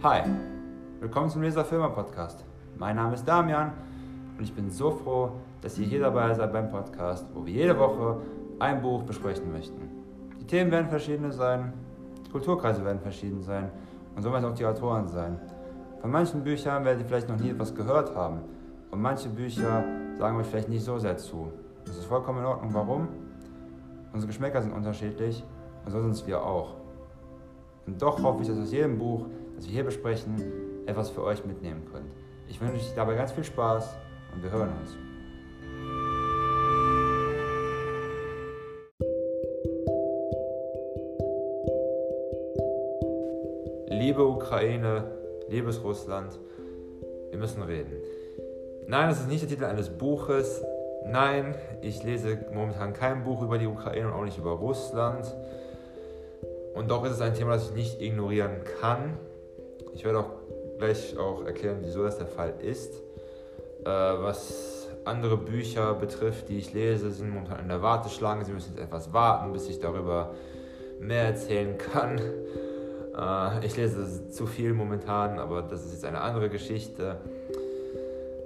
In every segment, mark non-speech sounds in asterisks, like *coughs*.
Hi, willkommen zum Leser Filmer Podcast. Mein Name ist Damian und ich bin so froh, dass ihr hier dabei seid beim Podcast, wo wir jede Woche ein Buch besprechen möchten. Die Themen werden verschiedene sein, die Kulturkreise werden verschieden sein und so werden auch die Autoren sein. Von manchen Büchern werdet ihr vielleicht noch nie etwas gehört haben und manche Bücher sagen euch vielleicht nicht so sehr zu. Das ist vollkommen in Ordnung. Warum? Unsere Geschmäcker sind unterschiedlich und so sind es wir auch. Und doch hoffe ich, dass aus jedem Buch, das wir hier besprechen, etwas für euch mitnehmen könnt. Ich wünsche euch dabei ganz viel Spaß und wir hören uns. Liebe Ukraine, liebes Russland, wir müssen reden. Nein, das ist nicht der Titel eines Buches. Nein, ich lese momentan kein Buch über die Ukraine und auch nicht über Russland. Und doch ist es ein Thema, das ich nicht ignorieren kann. Ich werde auch gleich auch erklären, wieso das der Fall ist. Äh, was andere Bücher betrifft, die ich lese, sind momentan in der Warteschlange. Sie müssen jetzt etwas warten, bis ich darüber mehr erzählen kann. Äh, ich lese zu viel momentan, aber das ist jetzt eine andere Geschichte.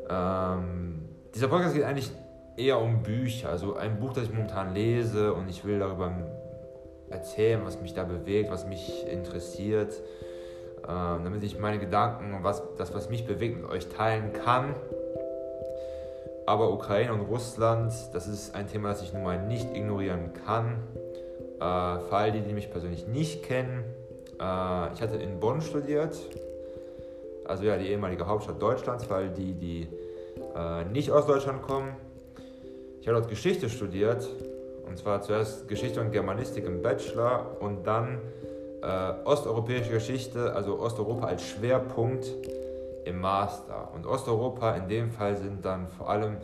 Ähm, dieser Podcast geht eigentlich eher um Bücher, also ein Buch, das ich momentan lese und ich will darüber erzählen, was mich da bewegt, was mich interessiert, damit ich meine Gedanken und was, das, was mich bewegt, mit euch teilen kann. Aber Ukraine und Russland, das ist ein Thema, das ich nun mal nicht ignorieren kann. Äh, für all die, die mich persönlich nicht kennen, äh, ich hatte in Bonn studiert, also ja, die ehemalige Hauptstadt Deutschlands, weil die, die äh, nicht aus Deutschland kommen. Ich habe dort Geschichte studiert, und zwar zuerst Geschichte und Germanistik im Bachelor und dann äh, osteuropäische Geschichte, also Osteuropa als Schwerpunkt im Master. Und Osteuropa in dem Fall sind dann vor allem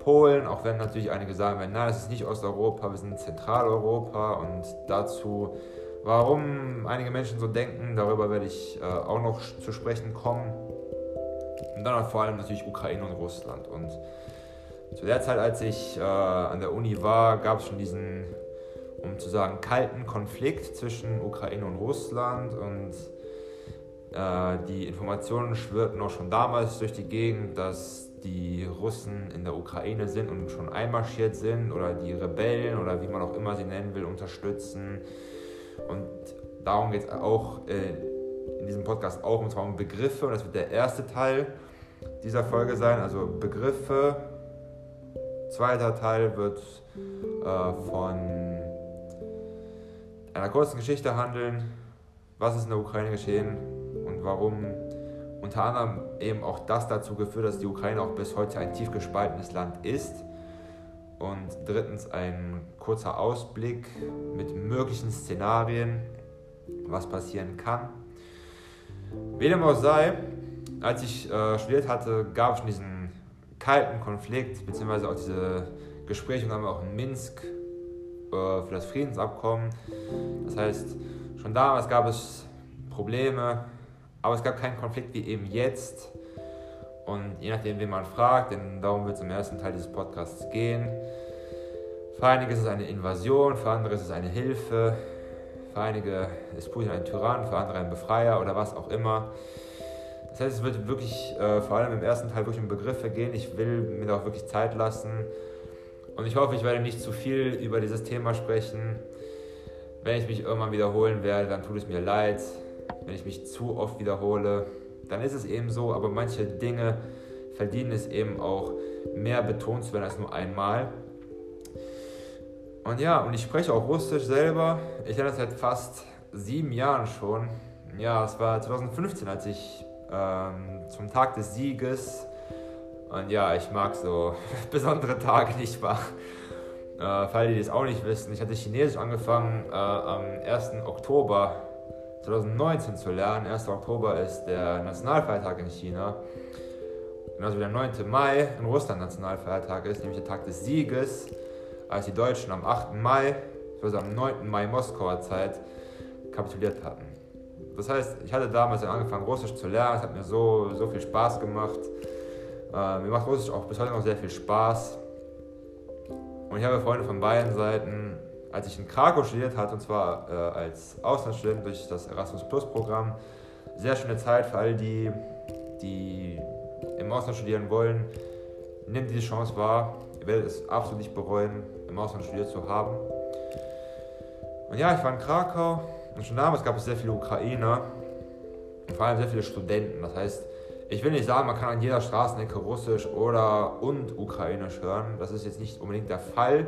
Polen, auch wenn natürlich einige sagen werden, nein, das ist nicht Osteuropa, wir sind Zentraleuropa und dazu, warum einige Menschen so denken, darüber werde ich äh, auch noch zu sprechen kommen. Und dann vor allem natürlich Ukraine und Russland. Und zu der Zeit, als ich äh, an der Uni war, gab es schon diesen, um zu sagen, kalten Konflikt zwischen Ukraine und Russland. Und äh, die Informationen schwirrten auch schon damals durch die Gegend, dass die Russen in der Ukraine sind und schon einmarschiert sind oder die Rebellen oder wie man auch immer sie nennen will, unterstützen. Und darum geht es auch äh, in diesem Podcast auch, und zwar um Begriffe. Und das wird der erste Teil dieser Folge sein, also Begriffe. Zweiter Teil wird äh, von einer kurzen Geschichte handeln, was ist in der Ukraine geschehen und warum unter anderem eben auch das dazu geführt, dass die Ukraine auch bis heute ein tief gespaltenes Land ist. Und drittens ein kurzer Ausblick mit möglichen Szenarien, was passieren kann. Wie dem auch sei, als ich äh, studiert hatte, gab es schon diesen kalten Konflikt, beziehungsweise auch diese Gespräche und dann auch in Minsk für das Friedensabkommen. Das heißt, schon damals gab es Probleme, aber es gab keinen Konflikt wie eben jetzt. Und je nachdem, wen man fragt, denn darum wird es im ersten Teil dieses Podcasts gehen. Für einige ist es eine Invasion, für andere ist es eine Hilfe, für einige ist Putin ein Tyrann, für andere ein Befreier oder was auch immer. Das heißt, es wird wirklich äh, vor allem im ersten Teil wirklich um Begriffe gehen. Ich will mir da auch wirklich Zeit lassen. Und ich hoffe, ich werde nicht zu viel über dieses Thema sprechen. Wenn ich mich irgendwann wiederholen werde, dann tut es mir leid. Wenn ich mich zu oft wiederhole, dann ist es eben so. Aber manche Dinge verdienen es eben auch, mehr betont zu werden als nur einmal. Und ja, und ich spreche auch Russisch selber. Ich lerne das seit fast sieben Jahren schon. Ja, es war 2015, als ich ähm, zum Tag des Sieges. Und ja, ich mag so *laughs* besondere Tage nicht wahr. Äh, für alle, die das auch nicht wissen, ich hatte Chinesisch angefangen äh, am 1. Oktober 2019 zu lernen. 1. Oktober ist der Nationalfeiertag in China. Genauso wie der 9. Mai in Russland Nationalfeiertag ist, nämlich der Tag des Sieges, als die Deutschen am 8. Mai, also am 9. Mai Moskauer Zeit, kapituliert hatten. Das heißt, ich hatte damals angefangen, Russisch zu lernen. Es hat mir so, so viel Spaß gemacht. Äh, mir macht Russisch auch bis heute noch sehr viel Spaß. Und ich habe Freunde von beiden Seiten. Als ich in Krakau studiert hatte, und zwar äh, als Auslandsstudent durch das Erasmus Plus Programm, sehr schöne Zeit für all die, die im Ausland studieren wollen. Nehmt diese Chance wahr. Ihr werdet es absolut nicht bereuen, im Ausland studiert zu haben. Und ja, ich war in Krakau und schon damals gab es sehr viele Ukrainer und vor allem sehr viele Studenten. Das heißt, ich will nicht sagen, man kann an jeder Straßenecke Russisch oder und Ukrainisch hören. Das ist jetzt nicht unbedingt der Fall,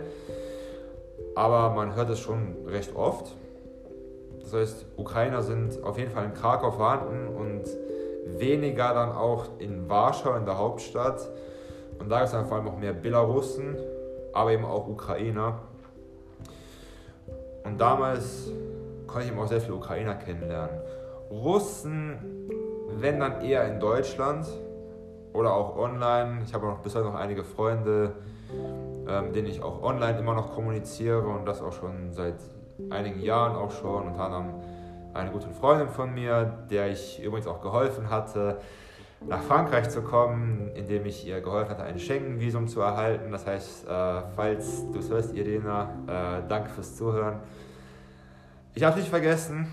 aber man hört es schon recht oft. Das heißt, Ukrainer sind auf jeden Fall in Krakau vorhanden und weniger dann auch in Warschau, in der Hauptstadt. Und da gibt es dann vor allem auch mehr Belarussen, aber eben auch Ukrainer. Und damals konnte ich eben auch sehr viele Ukrainer kennenlernen. Russen, wenn dann eher in Deutschland oder auch online. Ich habe auch bis heute noch einige Freunde, ähm, denen ich auch online immer noch kommuniziere und das auch schon seit einigen Jahren auch schon. Unter anderem eine gute Freundin von mir, der ich übrigens auch geholfen hatte, nach Frankreich zu kommen, indem ich ihr geholfen hatte, ein Schengen-Visum zu erhalten. Das heißt, äh, falls du es hörst, Irina, äh, danke fürs Zuhören. Ich habe nicht vergessen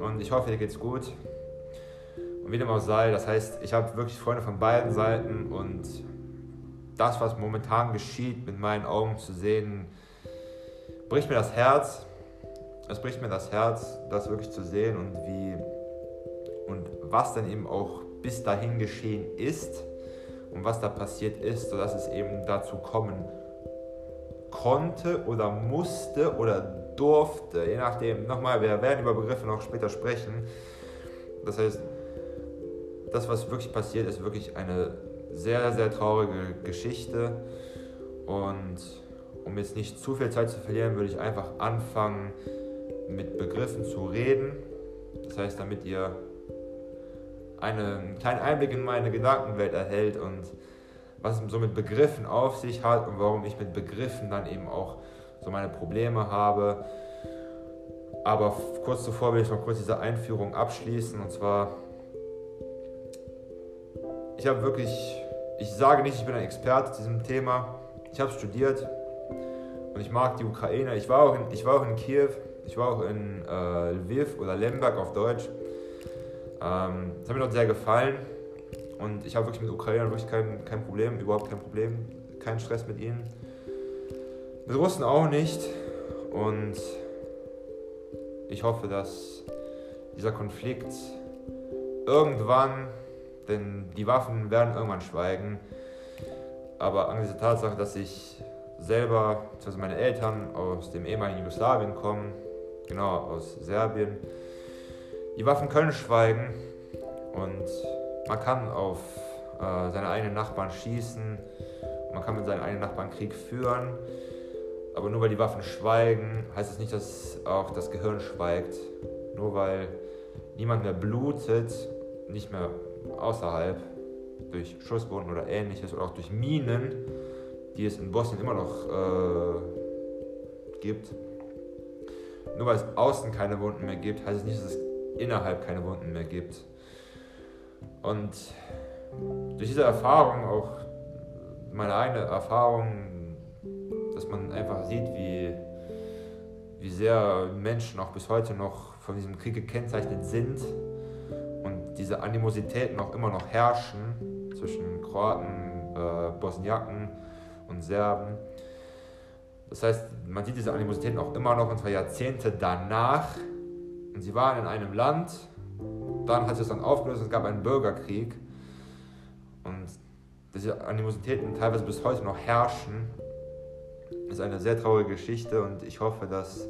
und ich hoffe, dir geht's gut. Und wie dem auch sei, das heißt, ich habe wirklich Freunde von beiden Seiten und das, was momentan geschieht, mit meinen Augen zu sehen, bricht mir das Herz. Es bricht mir das Herz, das wirklich zu sehen und wie und was dann eben auch bis dahin geschehen ist und was da passiert ist, sodass es eben dazu kommen konnte oder musste oder durfte, je nachdem. Nochmal, wir werden über Begriffe noch später sprechen. Das heißt, das, was wirklich passiert, ist wirklich eine sehr, sehr traurige Geschichte. Und um jetzt nicht zu viel Zeit zu verlieren, würde ich einfach anfangen, mit Begriffen zu reden. Das heißt, damit ihr einen kleinen Einblick in meine Gedankenwelt erhält und was es so mit Begriffen auf sich hat und warum ich mit Begriffen dann eben auch so meine Probleme habe. Aber kurz zuvor will ich noch kurz diese Einführung abschließen und zwar, ich habe wirklich, ich sage nicht, ich bin ein Experte zu diesem Thema. Ich habe studiert und ich mag die Ukraine. Ich war auch in, ich war auch in Kiew, ich war auch in äh, Lviv oder Lemberg auf Deutsch. Ähm, das hat mir dort sehr gefallen und ich habe wirklich mit Ukrainern wirklich kein, kein Problem, überhaupt kein Problem, keinen Stress mit ihnen. Mit Russen auch nicht und ich hoffe, dass dieser Konflikt irgendwann, denn die Waffen werden irgendwann schweigen, aber angesichts der Tatsache, dass ich selber, also meine Eltern aus dem ehemaligen Jugoslawien kommen, genau aus Serbien, die Waffen können schweigen. Und man kann auf äh, seine eigenen Nachbarn schießen, man kann mit seinen eigenen Nachbarn Krieg führen, aber nur weil die Waffen schweigen, heißt das nicht, dass auch das Gehirn schweigt. Nur weil niemand mehr blutet, nicht mehr außerhalb, durch Schusswunden oder ähnliches oder auch durch Minen, die es in Bosnien immer noch äh, gibt. Nur weil es außen keine Wunden mehr gibt, heißt es nicht, dass es innerhalb keine Wunden mehr gibt. Und durch diese Erfahrung, auch meine eigene Erfahrung, dass man einfach sieht, wie, wie sehr Menschen auch bis heute noch von diesem Krieg gekennzeichnet sind diese Animositäten auch immer noch herrschen zwischen Kroaten, äh, Bosniaken und Serben. Das heißt, man sieht diese Animositäten auch immer noch und zwar Jahrzehnte danach. Und sie waren in einem Land, dann hat sich das dann aufgelöst und es gab einen Bürgerkrieg. Und diese Animositäten teilweise bis heute noch herrschen, ist eine sehr traurige Geschichte und ich hoffe, dass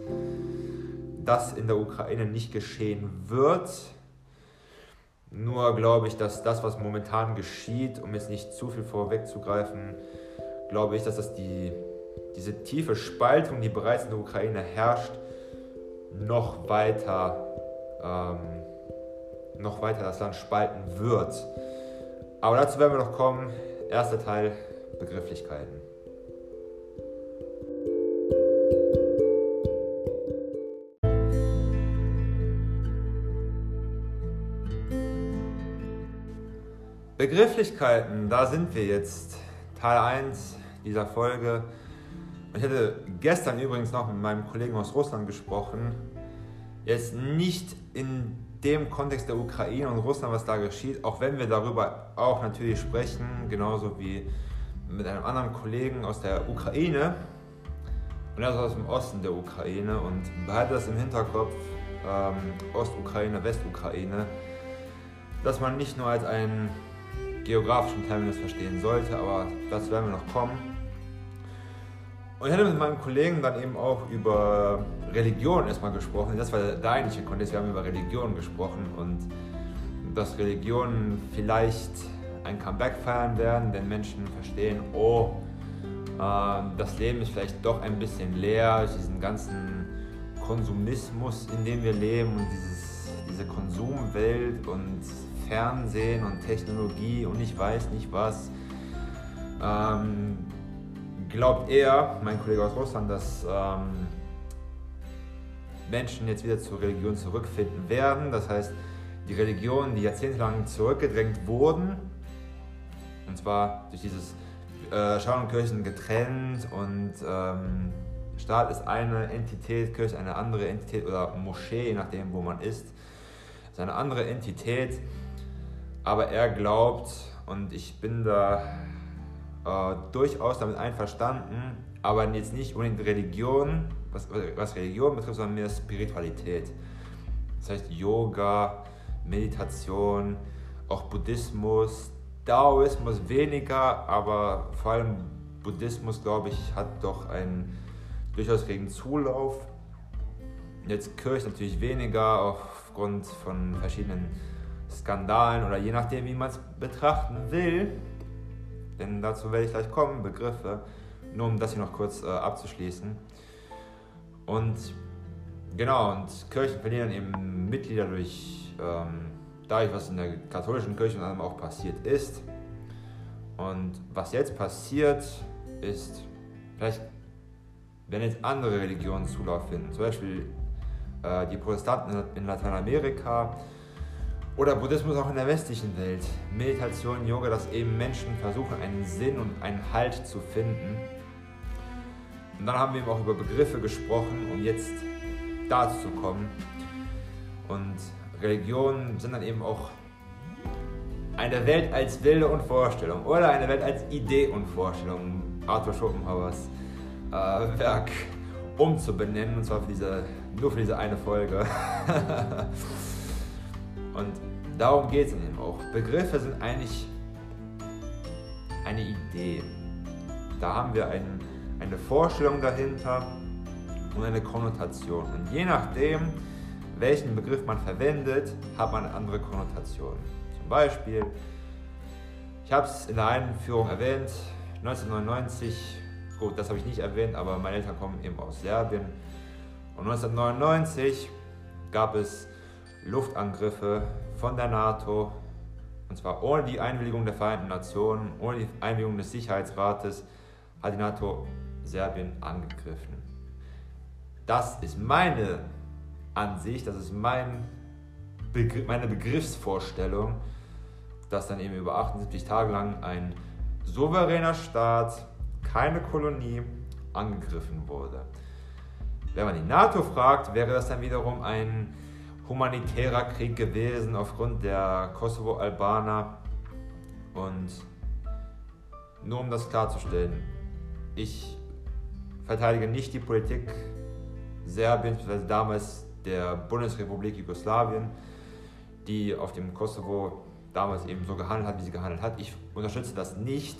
das in der Ukraine nicht geschehen wird. Nur glaube ich, dass das, was momentan geschieht, um jetzt nicht zu viel vorwegzugreifen, glaube ich, dass das die, diese tiefe Spaltung, die bereits in der Ukraine herrscht, noch weiter ähm, noch weiter das Land spalten wird. Aber dazu werden wir noch kommen. Erster Teil, Begrifflichkeiten. Begrifflichkeiten, da sind wir jetzt. Teil 1 dieser Folge. Ich hatte gestern übrigens noch mit meinem Kollegen aus Russland gesprochen, Jetzt nicht in dem Kontext der Ukraine und Russland, was da geschieht, auch wenn wir darüber auch natürlich sprechen, genauso wie mit einem anderen Kollegen aus der Ukraine und er ist aus dem Osten der Ukraine und behalte das im Hinterkopf, ähm, Ostukraine, Westukraine, dass man nicht nur als einen geografischen Terminus verstehen sollte, aber dazu werden wir noch kommen. Und ich hatte mit meinem Kollegen dann eben auch über Religion erstmal gesprochen. Das war der eigentliche Kontext. Wir haben über Religion gesprochen und dass Religionen vielleicht ein Comeback feiern werden, wenn Menschen verstehen, oh, äh, das Leben ist vielleicht doch ein bisschen leer durch diesen ganzen Konsumismus, in dem wir leben und dieses, diese Konsumwelt und Fernsehen und Technologie und ich weiß nicht was. Ähm, glaubt er, mein Kollege aus Russland, dass ähm, Menschen jetzt wieder zur Religion zurückfinden werden. Das heißt, die Religionen, die jahrzehntelang zurückgedrängt wurden, und zwar durch dieses äh, Staat und Kirchen getrennt und ähm, Staat ist eine Entität, Kirche eine andere Entität oder Moschee, je nachdem, wo man ist, ist eine andere Entität. Aber er glaubt, und ich bin da äh, durchaus damit einverstanden, aber jetzt nicht unbedingt Religion, was, was Religion betrifft, sondern mehr Spiritualität. Das heißt Yoga, Meditation, auch Buddhismus, Daoismus weniger, aber vor allem Buddhismus, glaube ich, hat doch einen durchaus regen Zulauf. Jetzt Kirche natürlich weniger aufgrund von verschiedenen Skandalen oder je nachdem, wie man es betrachten will. Denn dazu werde ich gleich kommen, Begriffe, nur um das hier noch kurz äh, abzuschließen. Und genau, und Kirchen verlieren eben Mitglieder durch, ähm, dadurch, was in der katholischen Kirche und allem auch passiert ist. Und was jetzt passiert, ist, vielleicht, wenn jetzt andere Religionen Zulauf finden, zum Beispiel äh, die Protestanten in Lateinamerika, oder Buddhismus auch in der westlichen Welt. Meditation, Yoga, dass eben Menschen versuchen, einen Sinn und einen Halt zu finden. Und dann haben wir eben auch über Begriffe gesprochen, um jetzt dazu zu kommen. Und Religionen sind dann eben auch eine Welt als Wilde und Vorstellung oder eine Welt als Idee und Vorstellung. Arthur Schopenhauers äh, Werk umzubenennen, und zwar für diese, nur für diese eine Folge. *laughs* Und darum geht es eben auch. Begriffe sind eigentlich eine Idee. Da haben wir ein, eine Vorstellung dahinter und eine Konnotation. Und je nachdem, welchen Begriff man verwendet, hat man eine andere Konnotation. Zum Beispiel, ich habe es in der Einführung erwähnt, 1999, gut, das habe ich nicht erwähnt, aber meine Eltern kommen eben aus Serbien. Und 1999 gab es Luftangriffe von der NATO, und zwar ohne die Einwilligung der Vereinten Nationen, ohne die Einwilligung des Sicherheitsrates, hat die NATO Serbien angegriffen. Das ist meine Ansicht, das ist mein Begr meine Begriffsvorstellung, dass dann eben über 78 Tage lang ein souveräner Staat, keine Kolonie, angegriffen wurde. Wenn man die NATO fragt, wäre das dann wiederum ein humanitärer Krieg gewesen aufgrund der Kosovo-Albaner. Und nur um das klarzustellen, ich verteidige nicht die Politik Serbiens, beziehungsweise damals der Bundesrepublik Jugoslawien, die auf dem Kosovo damals eben so gehandelt hat, wie sie gehandelt hat. Ich unterstütze das nicht.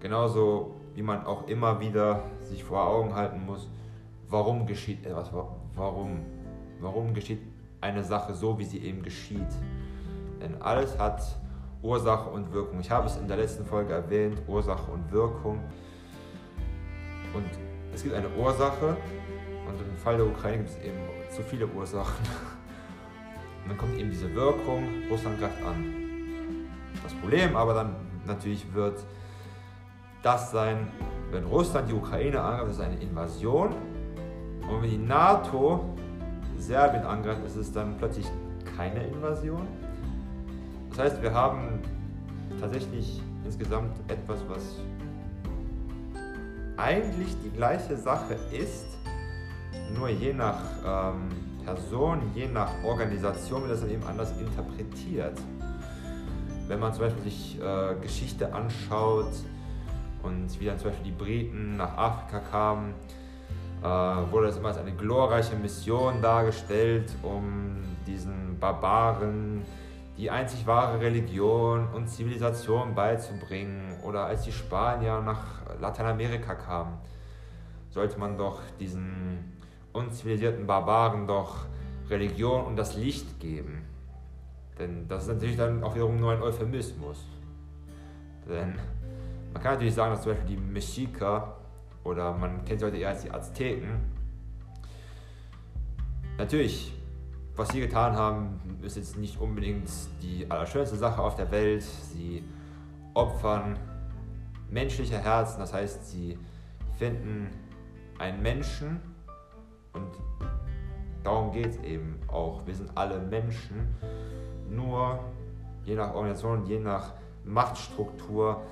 Genauso wie man auch immer wieder sich vor Augen halten muss, warum geschieht etwas, warum Warum geschieht eine Sache so, wie sie eben geschieht? Denn alles hat Ursache und Wirkung. Ich habe es in der letzten Folge erwähnt, Ursache und Wirkung. Und es gibt eine Ursache und im Fall der Ukraine gibt es eben zu viele Ursachen. Und *laughs* dann kommt eben diese Wirkung, Russland greift an. Das Problem aber dann natürlich wird das sein, wenn Russland die Ukraine angreift, das ist eine Invasion. Und wenn die NATO Serbien angreift, ist es dann plötzlich keine Invasion. Das heißt, wir haben tatsächlich insgesamt etwas, was eigentlich die gleiche Sache ist, nur je nach ähm, Person, je nach Organisation wird das dann eben anders interpretiert. Wenn man zum Beispiel sich äh, Geschichte anschaut und wie dann zum Beispiel die Briten nach Afrika kamen, wurde das immer als eine glorreiche Mission dargestellt, um diesen Barbaren die einzig wahre Religion und Zivilisation beizubringen. Oder als die Spanier nach Lateinamerika kamen, sollte man doch diesen unzivilisierten Barbaren doch Religion und das Licht geben. Denn das ist natürlich dann auch wiederum nur ein Euphemismus. Denn man kann natürlich sagen, dass zum Beispiel die Mexica oder man kennt sie heute eher als die Azteken, natürlich, was sie getan haben, ist jetzt nicht unbedingt die allerschönste Sache auf der Welt. Sie opfern menschliche Herzen, das heißt, sie finden einen Menschen und darum geht es eben auch. Wir sind alle Menschen, nur je nach Organisation, je nach Machtstruktur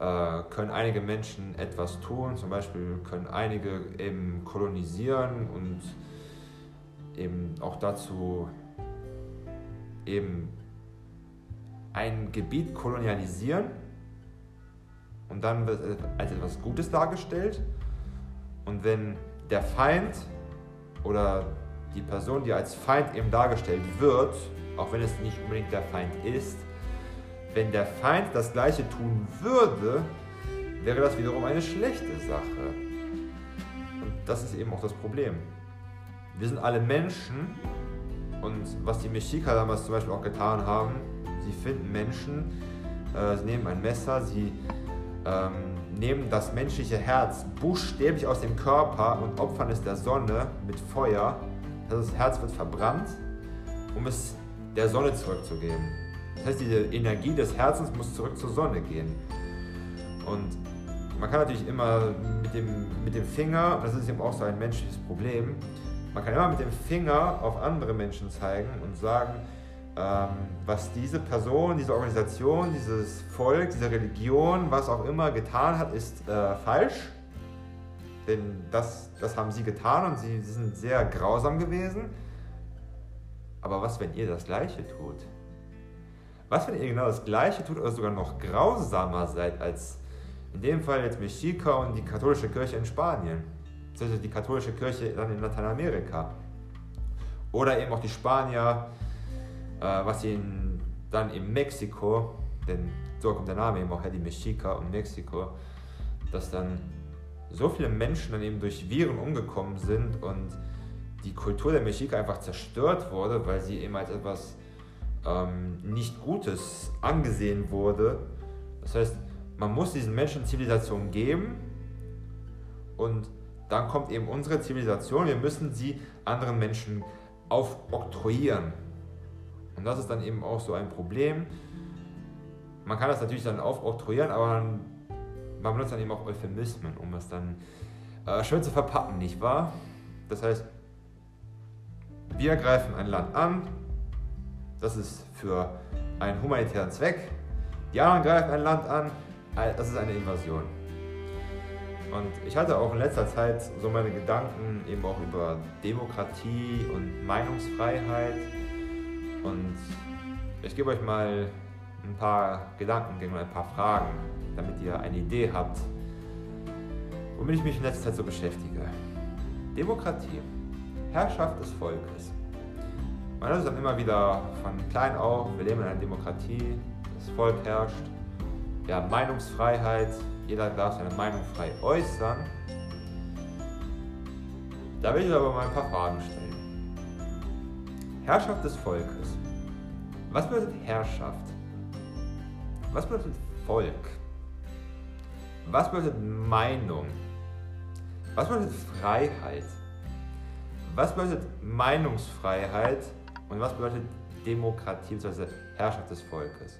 können einige Menschen etwas tun. Zum Beispiel können einige eben kolonisieren und eben auch dazu eben ein Gebiet kolonialisieren und dann wird es als etwas Gutes dargestellt. Und wenn der Feind oder die Person, die als Feind eben dargestellt wird, auch wenn es nicht unbedingt der Feind ist, wenn der Feind das gleiche tun würde, wäre das wiederum eine schlechte Sache. Und das ist eben auch das Problem. Wir sind alle Menschen und was die Mexika damals zum Beispiel auch getan haben, sie finden Menschen, äh, sie nehmen ein Messer, sie ähm, nehmen das menschliche Herz buchstäblich aus dem Körper und opfern es der Sonne mit Feuer. Das Herz wird verbrannt, um es der Sonne zurückzugeben. Das heißt, diese Energie des Herzens muss zurück zur Sonne gehen. Und man kann natürlich immer mit dem, mit dem Finger, das ist eben auch so ein menschliches Problem, man kann immer mit dem Finger auf andere Menschen zeigen und sagen, ähm, was diese Person, diese Organisation, dieses Volk, diese Religion, was auch immer getan hat, ist äh, falsch. Denn das, das haben sie getan und sie, sie sind sehr grausam gewesen. Aber was, wenn ihr das Gleiche tut? Was, wenn ihr genau das Gleiche tut oder sogar noch grausamer seid als in dem Fall jetzt Mexica und die katholische Kirche in Spanien? Also die katholische Kirche dann in Lateinamerika. Oder eben auch die Spanier, äh, was sie in, dann in Mexiko, denn so kommt der Name eben auch her, die Mexica und Mexiko, dass dann so viele Menschen dann eben durch Viren umgekommen sind und die Kultur der Mexica einfach zerstört wurde, weil sie eben als etwas ähm, nicht Gutes angesehen wurde. Das heißt, man muss diesen Menschen Zivilisation geben und dann kommt eben unsere Zivilisation. Wir müssen sie anderen Menschen aufoktroyieren. Und das ist dann eben auch so ein Problem. Man kann das natürlich dann aufoktroyieren, aber man, man benutzt dann eben auch Euphemismen, um es dann äh, schön zu verpacken, nicht wahr? Das heißt, wir greifen ein Land an, das ist für einen humanitären Zweck. Die anderen greifen ein Land an, das ist eine Invasion. Und ich hatte auch in letzter Zeit so meine Gedanken eben auch über Demokratie und Meinungsfreiheit. Und ich gebe euch mal ein paar Gedanken, ein paar Fragen, damit ihr eine Idee habt, womit ich mich in letzter Zeit so beschäftige. Demokratie, Herrschaft des Volkes. Man hört es dann immer wieder von klein auf, wir leben in einer Demokratie, das Volk herrscht, wir haben Meinungsfreiheit, jeder darf seine Meinung frei äußern. Da will ich aber mal ein paar Fragen stellen. Herrschaft des Volkes. Was bedeutet Herrschaft? Was bedeutet Volk? Was bedeutet Meinung? Was bedeutet Freiheit? Was bedeutet Meinungsfreiheit und was bedeutet Demokratie bzw. Herrschaft des Volkes?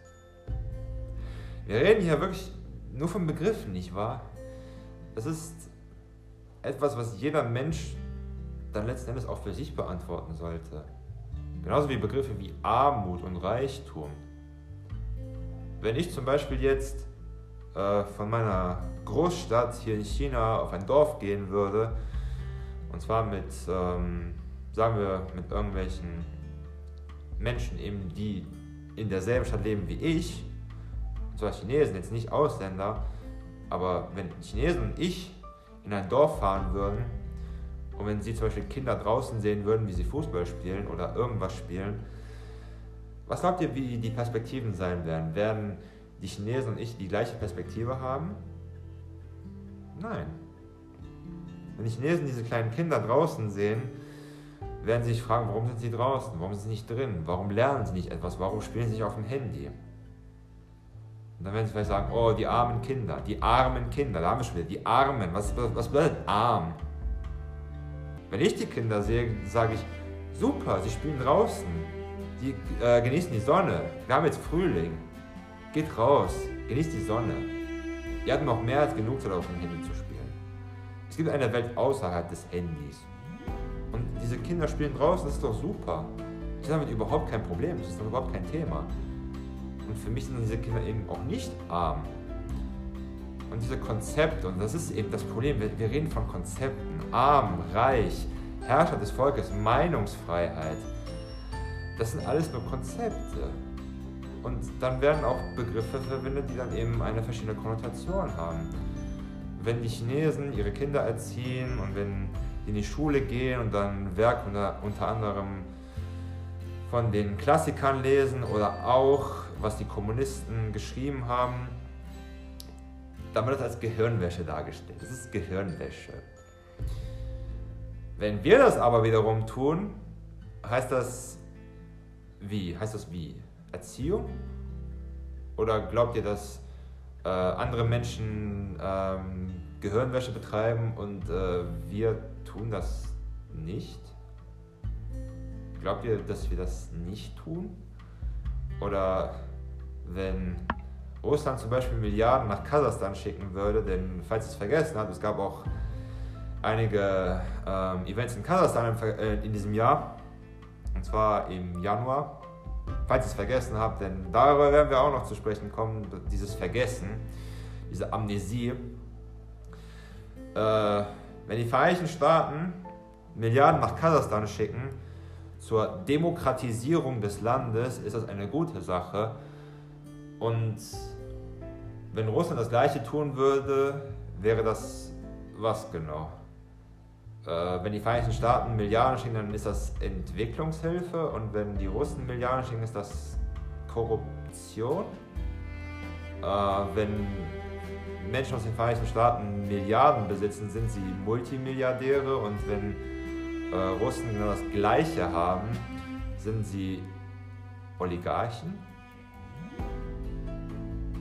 Wir reden hier wirklich nur von Begriffen, nicht wahr? Das ist etwas, was jeder Mensch dann letzten Endes auch für sich beantworten sollte. Genauso wie Begriffe wie Armut und Reichtum. Wenn ich zum Beispiel jetzt äh, von meiner Großstadt hier in China auf ein Dorf gehen würde und zwar mit, ähm, sagen wir, mit irgendwelchen Menschen eben, die in derselben Stadt leben wie ich, und zwar Chinesen, jetzt nicht Ausländer, aber wenn Chinesen und ich in ein Dorf fahren würden und wenn sie zum Beispiel Kinder draußen sehen würden, wie sie Fußball spielen oder irgendwas spielen, was glaubt ihr, wie die Perspektiven sein werden? Werden die Chinesen und ich die gleiche Perspektive haben? Nein. Wenn die Chinesen diese kleinen Kinder draußen sehen, werden sie sich fragen, warum sind sie draußen? Warum sind sie nicht drin? Warum lernen sie nicht etwas? Warum spielen sie nicht auf dem Handy? Und dann werden sie vielleicht sagen, oh, die armen Kinder, die armen Kinder, da haben wir schon wieder, die Armen, was, was bedeutet arm? Wenn ich die Kinder sehe, sage ich, super, sie spielen draußen, die äh, genießen die Sonne, wir haben jetzt Frühling, geht raus, genießt die Sonne. Ihr habt noch mehr als genug Zeit auf dem Handy zu spielen. Es gibt eine Welt außerhalb des Handys. Und diese Kinder spielen draußen, das ist doch super. Ich habe damit überhaupt kein Problem, das ist doch überhaupt kein Thema. Und für mich sind diese Kinder eben auch nicht arm. Und diese Konzepte, und das ist eben das Problem, wir, wir reden von Konzepten, arm, reich, Herrscher des Volkes, Meinungsfreiheit. Das sind alles nur Konzepte. Und dann werden auch Begriffe verwendet, die dann eben eine verschiedene Konnotation haben. Wenn die Chinesen ihre Kinder erziehen und wenn die in die Schule gehen und dann Werk unter, unter anderem von den Klassikern lesen oder auch was die Kommunisten geschrieben haben, dann wird das als Gehirnwäsche dargestellt. Das ist Gehirnwäsche. Wenn wir das aber wiederum tun, heißt das wie? Heißt das wie? Erziehung? Oder glaubt ihr, dass äh, andere Menschen ähm, Gehirnwäsche betreiben und äh, wir tun das nicht? Glaubt ihr, dass wir das nicht tun? Oder wenn Russland zum Beispiel Milliarden nach Kasachstan schicken würde, denn falls es vergessen habt, es gab auch einige ähm, Events in Kasachstan in, äh, in, diesem Jahr, und zwar im Januar. Falls ihr es vergessen habt, denn darüber werden wir auch noch zu sprechen kommen, dieses Vergessen, diese Amnesie. Äh, wenn die Vereinigten Staaten Milliarden nach Kasachstan schicken, zur Demokratisierung des Landes ist das eine gute Sache. Und wenn Russland das gleiche tun würde, wäre das was genau? Äh, wenn die Vereinigten Staaten Milliarden schicken, dann ist das Entwicklungshilfe und wenn die Russen Milliarden schicken, ist das Korruption. Äh, wenn Menschen aus den Vereinigten Staaten Milliarden besitzen, sind sie Multimilliardäre und wenn äh, Russen genau das Gleiche haben, sind sie Oligarchen.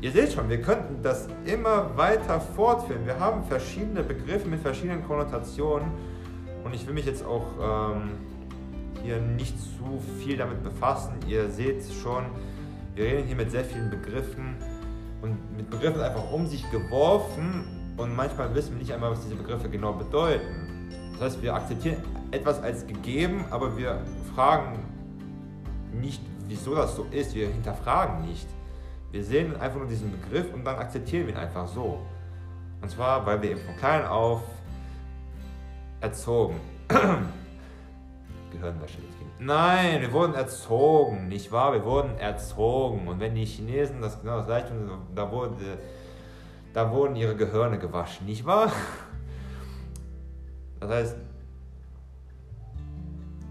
Ihr seht schon, wir könnten das immer weiter fortführen. Wir haben verschiedene Begriffe mit verschiedenen Konnotationen und ich will mich jetzt auch ähm, hier nicht zu viel damit befassen. Ihr seht schon, wir reden hier mit sehr vielen Begriffen und mit Begriffen einfach um sich geworfen und manchmal wissen wir nicht einmal, was diese Begriffe genau bedeuten. Das heißt, wir akzeptieren etwas als gegeben, aber wir fragen nicht, wieso das so ist. Wir hinterfragen nicht. Wir sehen einfach nur diesen Begriff und dann akzeptieren wir ihn einfach so. Und zwar, weil wir eben von klein auf erzogen. *coughs* Gehirnwäsche Nein, wir wurden erzogen, nicht wahr? Wir wurden erzogen. Und wenn die Chinesen das genau das gleiche tun, da, wurde, da wurden ihre Gehirne gewaschen, nicht wahr? Das heißt,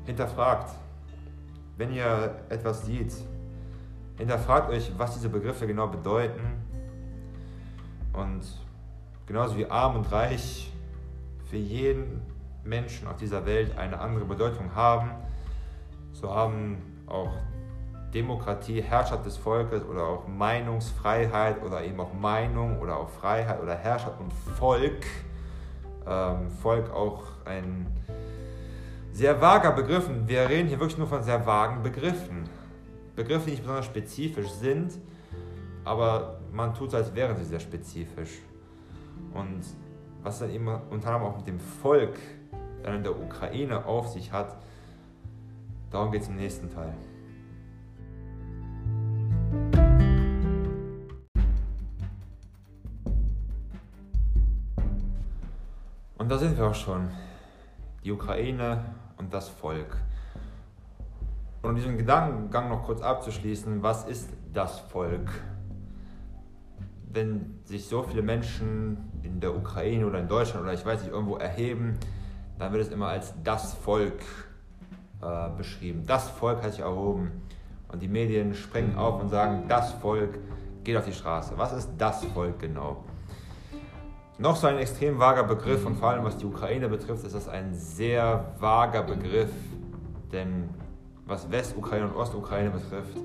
hinterfragt, wenn ihr etwas seht, hinterfragt euch, was diese Begriffe genau bedeuten. Und genauso wie arm und reich für jeden Menschen auf dieser Welt eine andere Bedeutung haben, so haben auch Demokratie, Herrschaft des Volkes oder auch Meinungsfreiheit oder eben auch Meinung oder auch Freiheit oder Herrschaft und Volk, ähm, Volk auch ein sehr vager Begriff. Wir reden hier wirklich nur von sehr vagen Begriffen. Begriffe, die nicht besonders spezifisch sind, aber man tut es, als wären sie sehr spezifisch. Und was dann eben unter anderem auch mit dem Volk in der Ukraine auf sich hat, darum geht es im nächsten Teil. Und da sind wir auch schon. die Ukraine und das Volk. Und um diesen Gedankengang noch kurz abzuschließen, was ist das Volk? Wenn sich so viele Menschen in der Ukraine oder in Deutschland oder ich weiß nicht irgendwo erheben, dann wird es immer als das Volk äh, beschrieben. Das Volk hat sich erhoben. Und die Medien springen auf und sagen, das Volk geht auf die Straße. Was ist das Volk genau? Noch so ein extrem vager Begriff und vor allem was die Ukraine betrifft, ist das ein sehr vager Begriff, denn was Westukraine und Ostukraine betrifft,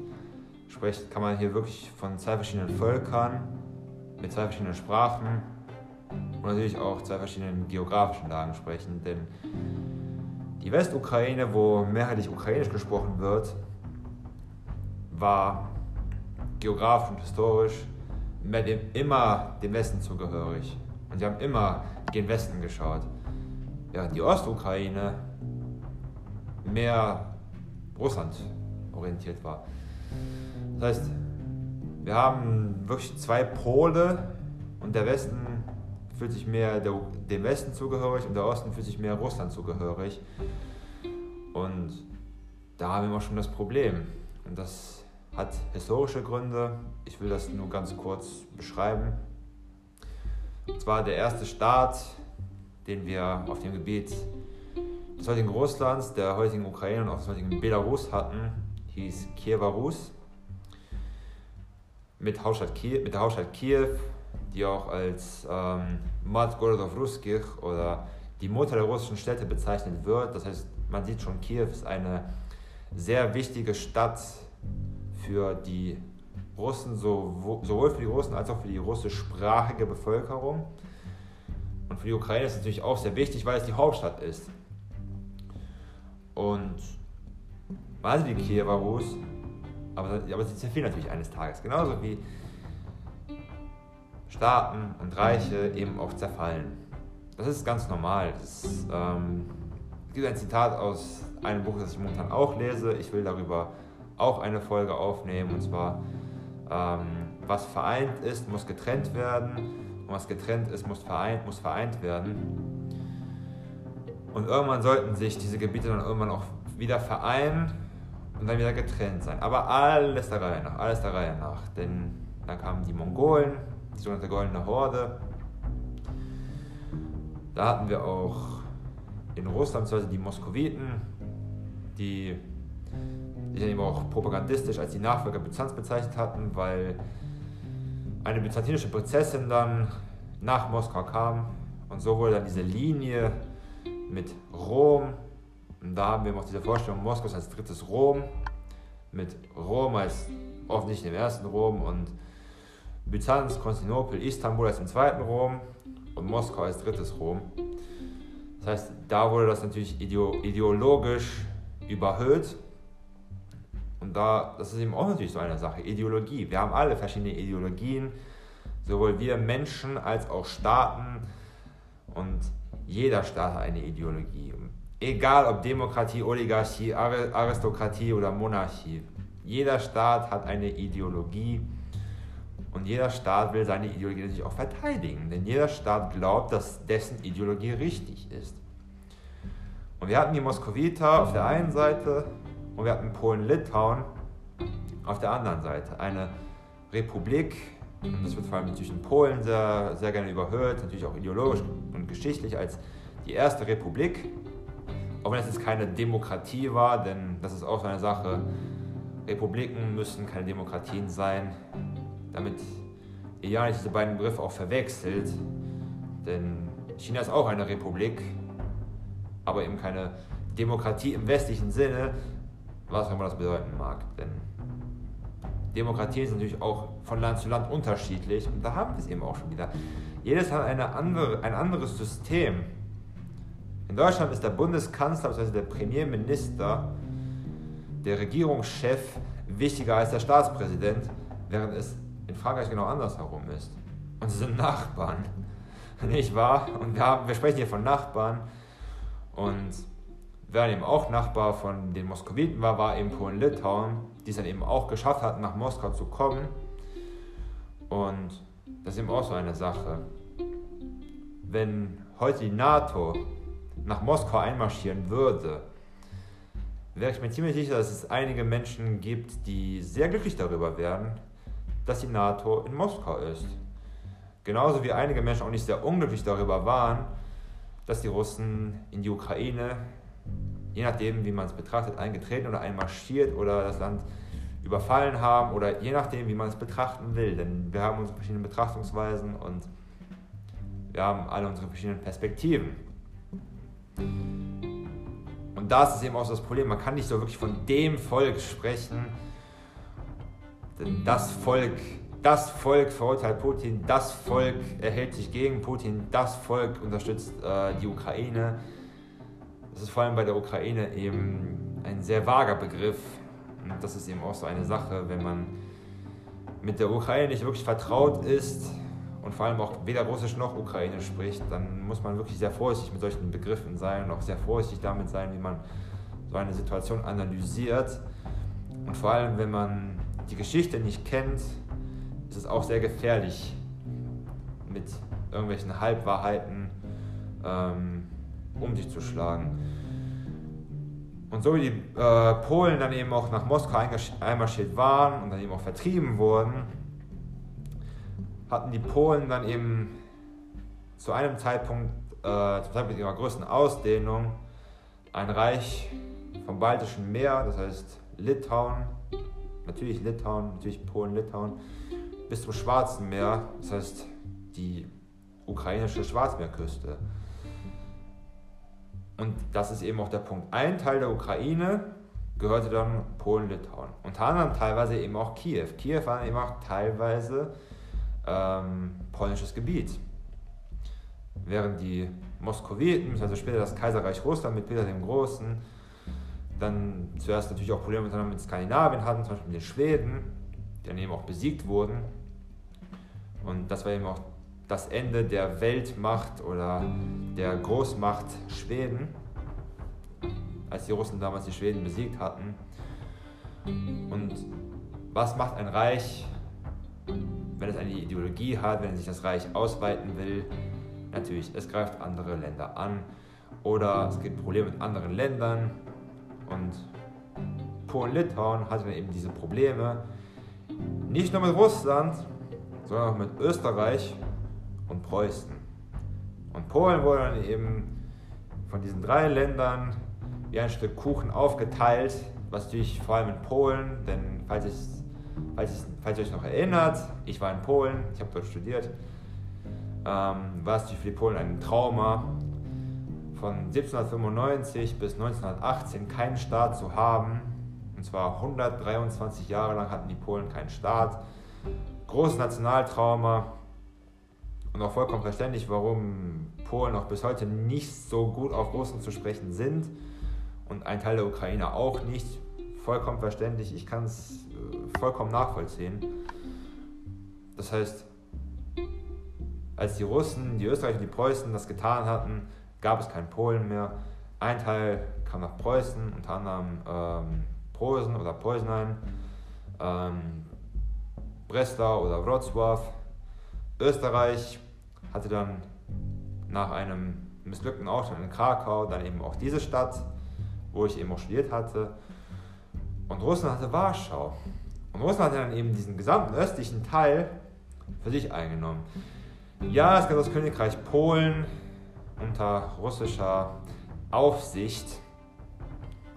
spricht, kann man hier wirklich von zwei verschiedenen Völkern mit zwei verschiedenen Sprachen und natürlich auch zwei verschiedenen geografischen Lagen sprechen, denn die Westukraine, wo mehrheitlich ukrainisch gesprochen wird, war geografisch und historisch immer dem Westen zugehörig. Und sie haben immer gen Westen geschaut. Ja, die Ostukraine mehr Russland orientiert war. Das heißt, wir haben wirklich zwei Pole und der Westen fühlt sich mehr der, dem Westen zugehörig und der Osten fühlt sich mehr Russland zugehörig. Und da haben wir auch schon das Problem. Und das hat historische Gründe. Ich will das nur ganz kurz beschreiben. Und zwar der erste Staat, den wir auf dem Gebiet des heutigen Russlands, der heutigen Ukraine und auch des heutigen Belarus hatten, hieß Kiewer Rus. Mit, Kiew, mit der Hauptstadt Kiew die auch als ähm, Mat Gorodov Ruskich oder die Mutter der russischen Städte bezeichnet wird. Das heißt, man sieht schon, Kiew ist eine sehr wichtige Stadt für die Russen, sowohl für die Russen als auch für die russischsprachige Bevölkerung. Und für die Ukraine ist es natürlich auch sehr wichtig, weil es die Hauptstadt ist. Und man hatte die Kiewer Rus, aber, aber sie zerfiel natürlich eines Tages. Genauso wie Staaten und Reiche eben auch zerfallen. Das ist ganz normal. Das, ähm, es gibt ein Zitat aus einem Buch, das ich momentan auch lese. Ich will darüber auch eine Folge aufnehmen. Und zwar, ähm, was vereint ist, muss getrennt werden. Und was getrennt ist, muss vereint, muss vereint werden. Und irgendwann sollten sich diese Gebiete dann irgendwann auch wieder vereinen und dann wieder getrennt sein. Aber alles der Reihe nach, alles der Reihe nach. Denn dann kamen die Mongolen, die sogenannte Goldene Horde. Da hatten wir auch in Russland also die Moskowiten, die sich eben auch propagandistisch als die Nachfolger Byzanz bezeichnet hatten, weil eine byzantinische Prinzessin dann nach Moskau kam. Und so wurde dann diese Linie mit Rom, und da haben wir auch diese Vorstellung Moskau als drittes Rom, mit Rom als offensichtlich dem ersten Rom. Und Byzanz, Konstantinopel, Istanbul als im zweiten Rom und Moskau als drittes Rom. Das heißt, da wurde das natürlich ideologisch überhöht. Und da, das ist eben auch natürlich so eine Sache, Ideologie. Wir haben alle verschiedene Ideologien, sowohl wir Menschen als auch Staaten. Und jeder Staat hat eine Ideologie. Egal ob Demokratie, Oligarchie, Aristokratie oder Monarchie. Jeder Staat hat eine Ideologie und jeder Staat will seine Ideologie natürlich auch verteidigen, denn jeder Staat glaubt, dass dessen Ideologie richtig ist. Und wir hatten die Moskowiter auf der einen Seite und wir hatten Polen-Litauen auf der anderen Seite. Eine Republik, das wird vor allem natürlich in Polen sehr, sehr gerne überhört, natürlich auch ideologisch und geschichtlich als die erste Republik. Auch wenn es jetzt keine Demokratie war, denn das ist auch so eine Sache. Republiken müssen keine Demokratien sein damit ihr ja nicht diese beiden Begriffe auch verwechselt. Denn China ist auch eine Republik, aber eben keine Demokratie im westlichen Sinne, was auch immer das bedeuten mag. Denn Demokratien sind natürlich auch von Land zu Land unterschiedlich und da haben wir es eben auch schon wieder. Jedes hat eine andere, ein anderes System. In Deutschland ist der Bundeskanzler, also der Premierminister, der Regierungschef wichtiger als der Staatspräsident, während es in Frankreich genau andersherum ist. Und sie sind Nachbarn. Nicht wahr? Und wir, haben, wir sprechen hier von Nachbarn. Und wer eben auch Nachbar von den Moskowiten war, war eben Polen-Litauen, die es dann eben auch geschafft hatten, nach Moskau zu kommen. Und das ist eben auch so eine Sache. Wenn heute die NATO nach Moskau einmarschieren würde, wäre ich mir ziemlich sicher, dass es einige Menschen gibt, die sehr glücklich darüber wären, dass die NATO in Moskau ist. Genauso wie einige Menschen auch nicht sehr unglücklich darüber waren, dass die Russen in die Ukraine, je nachdem wie man es betrachtet, eingetreten oder einmarschiert oder das Land überfallen haben oder je nachdem wie man es betrachten will. Denn wir haben unsere verschiedenen Betrachtungsweisen und wir haben alle unsere verschiedenen Perspektiven. Und das ist eben auch so das Problem. Man kann nicht so wirklich von dem Volk sprechen, das Volk, das Volk verurteilt Putin, das Volk erhält sich gegen Putin, das Volk unterstützt äh, die Ukraine. Das ist vor allem bei der Ukraine eben ein sehr vager Begriff. Und das ist eben auch so eine Sache, wenn man mit der Ukraine nicht wirklich vertraut ist, und vor allem auch weder Russisch noch Ukrainisch spricht, dann muss man wirklich sehr vorsichtig mit solchen Begriffen sein und auch sehr vorsichtig damit sein, wie man so eine Situation analysiert. Und vor allem, wenn man die Geschichte nicht kennt, ist es auch sehr gefährlich, mit irgendwelchen Halbwahrheiten ähm, um sich zu schlagen. Und so wie die äh, Polen dann eben auch nach Moskau einmarschiert waren und dann eben auch vertrieben wurden, hatten die Polen dann eben zu einem Zeitpunkt, äh, zum Zeitpunkt ihrer größten Ausdehnung, ein Reich vom Baltischen Meer, das heißt Litauen, natürlich Litauen, natürlich Polen, Litauen, bis zum Schwarzen Meer, das heißt die ukrainische Schwarzmeerküste. Und das ist eben auch der Punkt. Ein Teil der Ukraine gehörte dann Polen, Litauen. Unter anderem teilweise eben auch Kiew. Kiew war eben auch teilweise ähm, polnisches Gebiet. Während die Moskowiten, also später das Kaiserreich Russland mit Peter dem Großen, dann zuerst natürlich auch Probleme mit Skandinavien hatten, zum Beispiel mit den Schweden, die dann eben auch besiegt wurden. Und das war eben auch das Ende der Weltmacht oder der Großmacht Schweden, als die Russen damals die Schweden besiegt hatten. Und was macht ein Reich, wenn es eine Ideologie hat, wenn sich das Reich ausweiten will, natürlich, es greift andere Länder an oder es gibt Probleme mit anderen Ländern und Polen-Litauen hatte eben diese Probleme, nicht nur mit Russland, sondern auch mit Österreich und Preußen. Und Polen wurde dann eben von diesen drei Ländern wie ein Stück Kuchen aufgeteilt, was natürlich vor allem in Polen, denn falls ich Falls, ich, falls ihr euch noch erinnert, ich war in Polen, ich habe dort studiert, ähm, war es für die Polen ein Trauma, von 1795 bis 1918 keinen Staat zu haben. Und zwar 123 Jahre lang hatten die Polen keinen Staat. Großes Nationaltrauma und auch vollkommen verständlich, warum Polen auch bis heute nicht so gut auf Russen zu sprechen sind und ein Teil der Ukraine auch nicht. Vollkommen verständlich, ich kann es vollkommen nachvollziehen. Das heißt, als die Russen, die Österreicher und die Preußen das getan hatten, gab es kein Polen mehr. Ein Teil kam nach Preußen, unter anderem ähm, Posen oder Poznań, ähm, Breslau oder Wrocław. Österreich hatte dann nach einem missglückten Aufstand in Krakau dann eben auch diese Stadt, wo ich eben auch studiert hatte. Und Russland hatte Warschau. Und Russland hat dann eben diesen gesamten östlichen Teil für sich eingenommen. Ja, es gab das Königreich Polen unter russischer Aufsicht.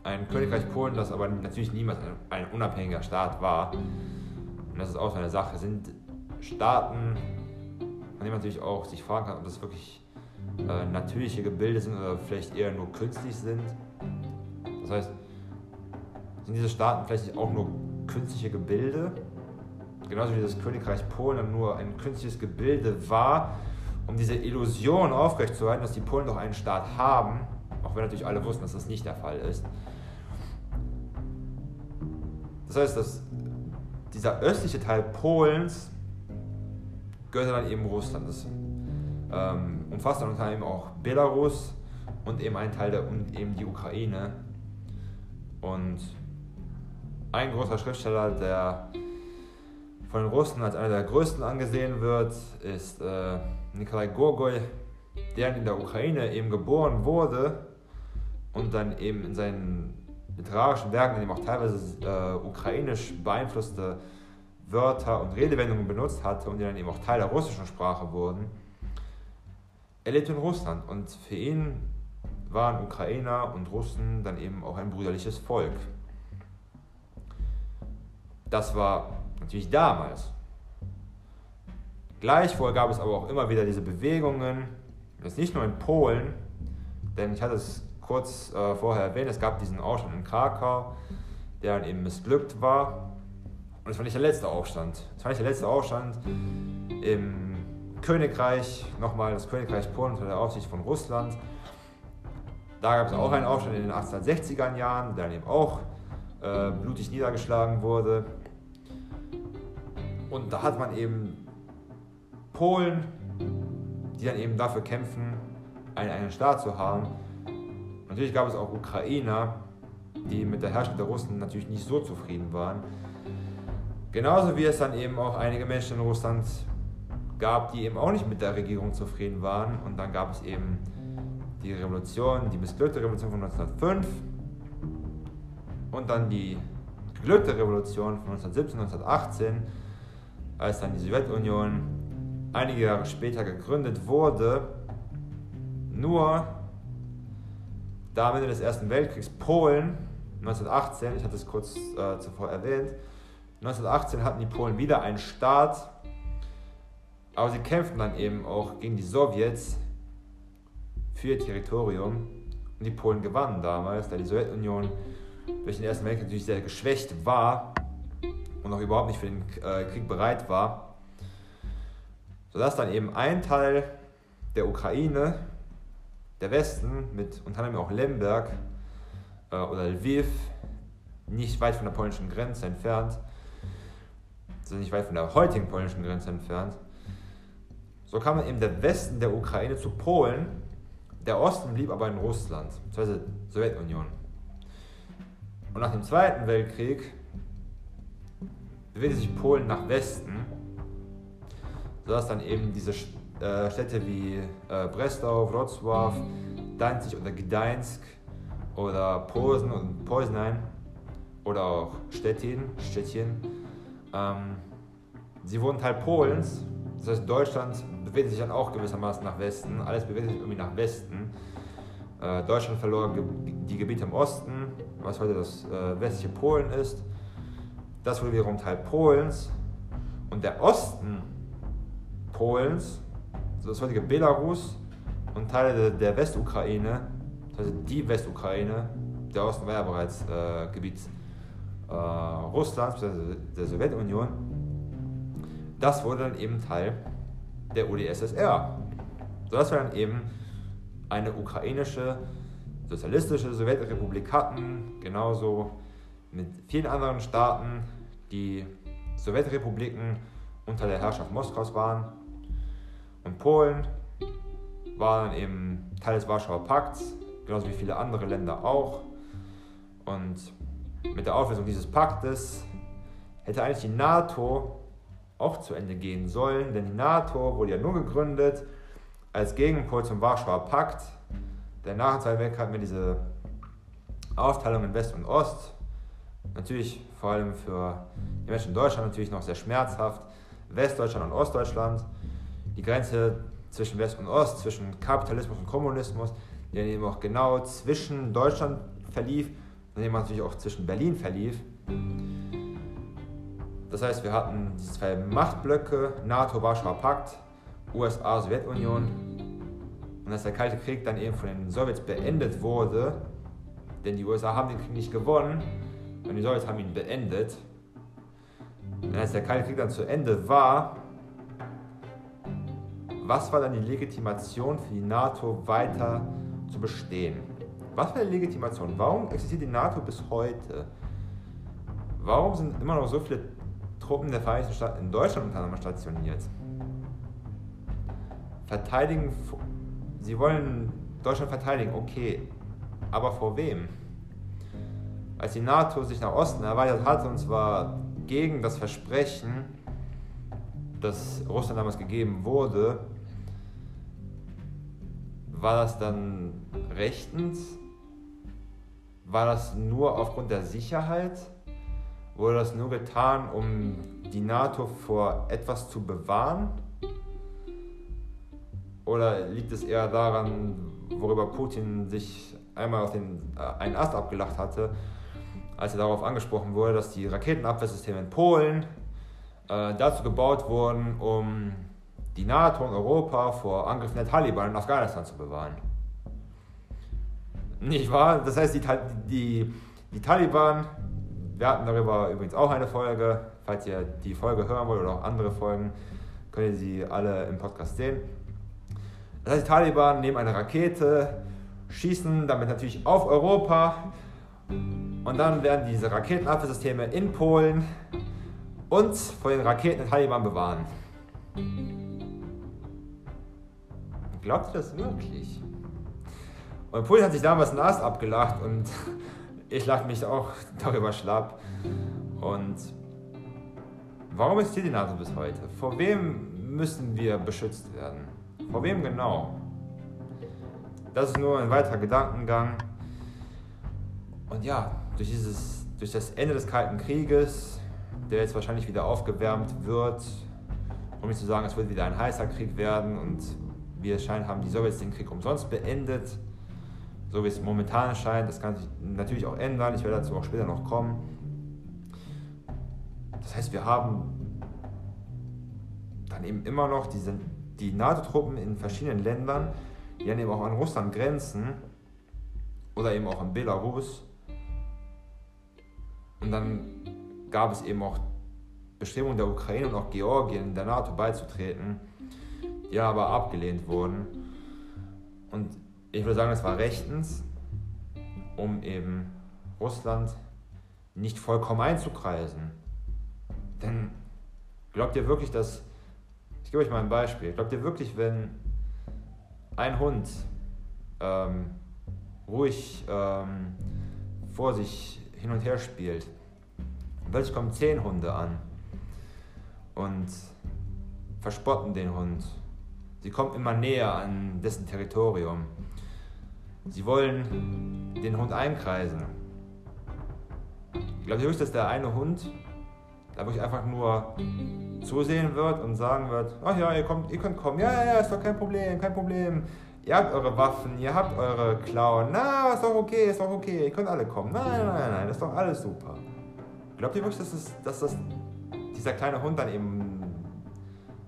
Ein Königreich Polen, das aber natürlich niemals ein, ein unabhängiger Staat war. Und das ist auch so eine Sache. Sind Staaten, von denen man natürlich auch sich fragen kann, ob das wirklich äh, natürliche Gebilde sind oder vielleicht eher nur künstlich sind. Das heißt, sind diese Staaten vielleicht auch nur künstliche Gebilde. Genauso wie das Königreich Polen nur ein künstliches Gebilde war, um diese Illusion aufrechtzuerhalten, dass die Polen doch einen Staat haben, auch wenn natürlich alle wussten, dass das nicht der Fall ist. Das heißt, dass dieser östliche Teil Polens gehörte dann eben Russland. Das ähm, umfasst dann unter anderem auch Belarus und eben ein Teil der und eben die Ukraine. Und ein großer Schriftsteller, der von den Russen als einer der größten angesehen wird, ist äh, Nikolai Gogol. der in der Ukraine eben geboren wurde und dann eben in seinen literarischen Werken eben auch teilweise äh, ukrainisch beeinflusste Wörter und Redewendungen benutzt hatte und die dann eben auch Teil der russischen Sprache wurden. Er lebte in Russland und für ihn waren Ukrainer und Russen dann eben auch ein brüderliches Volk. Das war natürlich damals. Gleichwohl gab es aber auch immer wieder diese Bewegungen, jetzt nicht nur in Polen, denn ich hatte es kurz äh, vorher erwähnt, es gab diesen Aufstand in Krakau, der dann eben missglückt war. Und es war nicht der letzte Aufstand. Es war nicht der letzte Aufstand im Königreich, nochmal das Königreich Polen unter der Aufsicht von Russland. Da gab es auch einen Aufstand in den 1860er Jahren, der dann eben auch äh, blutig niedergeschlagen wurde. Und da hat man eben Polen, die dann eben dafür kämpfen, einen eigenen Staat zu haben. Natürlich gab es auch Ukrainer, die mit der Herrschaft der Russen natürlich nicht so zufrieden waren. Genauso wie es dann eben auch einige Menschen in Russland gab, die eben auch nicht mit der Regierung zufrieden waren. Und dann gab es eben die Revolution, die missglückte Revolution von 1905 und dann die geglückte Revolution von 1917, 1918, als dann die Sowjetunion einige Jahre später gegründet wurde, nur da am Ende des Ersten Weltkriegs Polen 1918, ich hatte es kurz äh, zuvor erwähnt, 1918 hatten die Polen wieder einen Staat, aber sie kämpften dann eben auch gegen die Sowjets für ihr Territorium. Und die Polen gewannen damals, da die Sowjetunion durch den Ersten Weltkrieg natürlich sehr geschwächt war und auch überhaupt nicht für den äh, Krieg bereit war, sodass dann eben ein Teil der Ukraine, der Westen, mit unter anderem auch Lemberg äh, oder Lviv, nicht weit von der polnischen Grenze entfernt, also nicht weit von der heutigen polnischen Grenze entfernt, so kam dann eben der Westen der Ukraine zu Polen, der Osten blieb aber in Russland, beziehungsweise Sowjetunion. Und nach dem Zweiten Weltkrieg bewegte sich Polen nach Westen, sodass dann eben diese äh, Städte wie äh, Breslau, Wrocław, Danzig oder Gdańsk oder Posen und Poznań oder auch Stettin, Stettin, ähm, sie wurden Teil Polens. Das heißt, Deutschland bewegt sich dann auch gewissermaßen nach Westen. Alles bewegt sich irgendwie nach Westen. Äh, Deutschland verlor ge die Gebiete im Osten, was heute das äh, westliche Polen ist. Das wurde wiederum Teil Polens. Und der Osten Polens, das heutige Belarus und Teile der, Westukraine, also die Westukraine, der Osten war ja bereits äh, Gebiet äh, Russlands, der Sowjetunion, das wurde dann eben Teil der UdSSR. So dass wir dann eben eine ukrainische sozialistische Sowjetrepublik hatten, genauso mit vielen anderen Staaten, die Sowjetrepubliken unter der Herrschaft Moskaus waren. Und Polen war dann eben Teil des Warschauer Pakts, genauso wie viele andere Länder auch. Und mit der Auflösung dieses Paktes hätte eigentlich die NATO auch zu Ende gehen sollen, denn die NATO wurde ja nur gegründet als Gegenpol zum Warschauer Pakt. Denn nach dem Zweiten Weltkrieg hatten wir diese Aufteilung in West und Ost. Natürlich vor allem für die Menschen in Deutschland natürlich noch sehr schmerzhaft. Westdeutschland und Ostdeutschland. Die Grenze zwischen West und Ost, zwischen Kapitalismus und Kommunismus, die dann eben auch genau zwischen Deutschland verlief und eben natürlich auch zwischen Berlin verlief. Das heißt, wir hatten diese zwei Machtblöcke, NATO, Warschauer Pakt, USA, Sowjetunion. Und als der Kalte Krieg dann eben von den Sowjets beendet wurde, denn die USA haben den Krieg nicht gewonnen und die Sowjets haben ihn beendet. Und als der Kalte Krieg dann zu Ende war, was war dann die Legitimation für die NATO weiter zu bestehen? Was war die Legitimation? Warum existiert die NATO bis heute? Warum sind immer noch so viele Truppen der Vereinigten Staaten in Deutschland unter anderem stationiert. Verteidigen, sie wollen Deutschland verteidigen, okay, aber vor wem? Als die NATO sich nach Osten erweitert hat, und zwar gegen das Versprechen, das Russland damals gegeben wurde, war das dann rechtens? War das nur aufgrund der Sicherheit? Wurde das nur getan, um die NATO vor etwas zu bewahren? Oder liegt es eher daran, worüber Putin sich einmal auf den, äh, einen Ast abgelacht hatte, als er darauf angesprochen wurde, dass die Raketenabwehrsysteme in Polen äh, dazu gebaut wurden, um die NATO und Europa vor Angriffen der Taliban in Afghanistan zu bewahren. Nicht wahr? Das heißt, die, die, die Taliban, wir hatten darüber übrigens auch eine Folge, falls ihr die Folge hören wollt oder auch andere Folgen, könnt ihr sie alle im Podcast sehen. Das heißt, die Taliban nehmen eine Rakete, schießen damit natürlich auf Europa und dann werden diese Raketenabwehrsysteme in Polen uns vor den Raketen der Taliban bewahren. Glaubt ihr das wirklich? Und Polen hat sich damals einen Ast abgelacht und *laughs* ich lache mich auch *laughs* darüber schlapp. Und warum ist hier die NATO bis heute? Vor wem müssen wir beschützt werden? Vor wem genau? Das ist nur ein weiterer Gedankengang. Und ja, durch, dieses, durch das Ende des Kalten Krieges, der jetzt wahrscheinlich wieder aufgewärmt wird, um nicht zu sagen, es wird wieder ein heißer Krieg werden und wie es scheint, haben die Sowjets den Krieg umsonst beendet. So wie es momentan scheint, das kann sich natürlich auch ändern, ich werde dazu auch später noch kommen. Das heißt, wir haben dann eben immer noch diese, die NATO-Truppen in verschiedenen Ländern, die dann eben auch an Russland grenzen oder eben auch an Belarus. Und dann gab es eben auch Bestimmungen der Ukraine und auch Georgien der NATO beizutreten die aber abgelehnt wurden. Und ich würde sagen, das war rechtens, um eben Russland nicht vollkommen einzukreisen. Denn glaubt ihr wirklich, dass, ich gebe euch mal ein Beispiel, glaubt ihr wirklich, wenn ein Hund ähm, ruhig ähm, vor sich hin und her spielt, plötzlich kommen zehn Hunde an und verspotten den Hund Sie kommen immer näher an dessen Territorium. Sie wollen den Hund einkreisen. Ich glaube wirklich, dass der eine Hund da wirklich einfach nur zusehen wird und sagen wird, ach ja, ihr, kommt, ihr könnt kommen, ja, ja, ja, ist doch kein Problem, kein Problem. Ihr habt eure Waffen, ihr habt eure Klauen, na, ist doch okay, ist doch okay, ihr könnt alle kommen. Nein, nein, nein, nein, das ist doch alles super. Glaubt ihr wirklich, dass, es, dass das dieser kleine Hund dann eben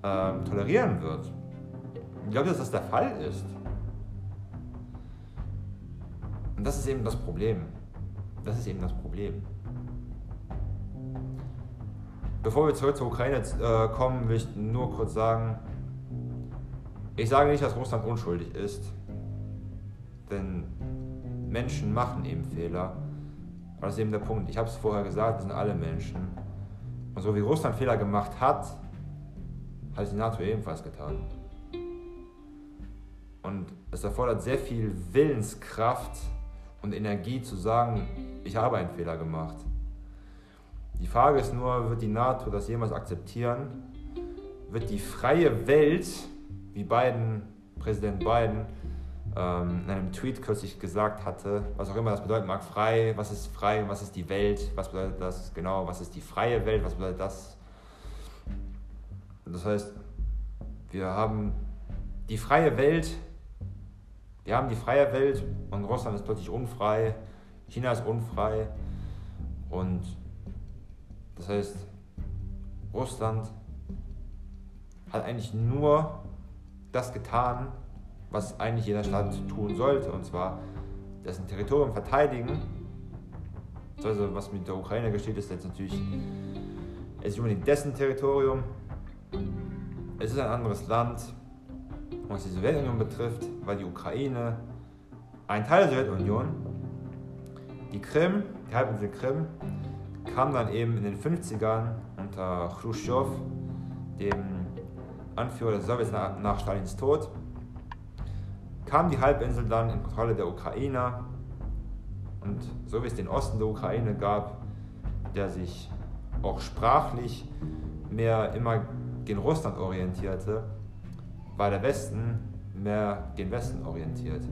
ähm, tolerieren wird? Ich glaube, dass das der Fall ist. Und das ist eben das Problem. Das ist eben das Problem. Bevor wir zurück zur Ukraine äh, kommen, will ich nur kurz sagen, ich sage nicht, dass Russland unschuldig ist, denn Menschen machen eben Fehler. Aber das ist eben der Punkt. Ich habe es vorher gesagt, wir sind alle Menschen. Und so wie Russland Fehler gemacht hat, hat es die NATO ebenfalls getan. Und es erfordert sehr viel Willenskraft und Energie zu sagen, ich habe einen Fehler gemacht. Die Frage ist nur, wird die NATO das jemals akzeptieren? Wird die freie Welt, wie Biden, Präsident Biden ähm, in einem Tweet kürzlich gesagt hatte, was auch immer das bedeuten mag, frei, was ist frei, was ist die Welt, was bedeutet das genau, was ist die freie Welt, was bedeutet das? Das heißt, wir haben die freie Welt wir haben die freie Welt und Russland ist plötzlich unfrei, China ist unfrei und das heißt, Russland hat eigentlich nur das getan, was eigentlich jeder Staat tun sollte, und zwar dessen Territorium verteidigen. Also was mit der Ukraine geschieht, ist jetzt natürlich, es ist unbedingt dessen Territorium, es ist ein anderes Land, was die Sowjetunion betrifft, war die Ukraine ein Teil der Sowjetunion. Die Krim, die Halbinsel Krim, kam dann eben in den 50ern unter Khrushchev, dem Anführer der Sowjets nach, nach Stalins Tod, kam die Halbinsel dann in Kontrolle der Ukrainer. Und so wie es den Osten der Ukraine gab, der sich auch sprachlich mehr immer gegen Russland orientierte, war der Westen mehr gen Westen orientiert.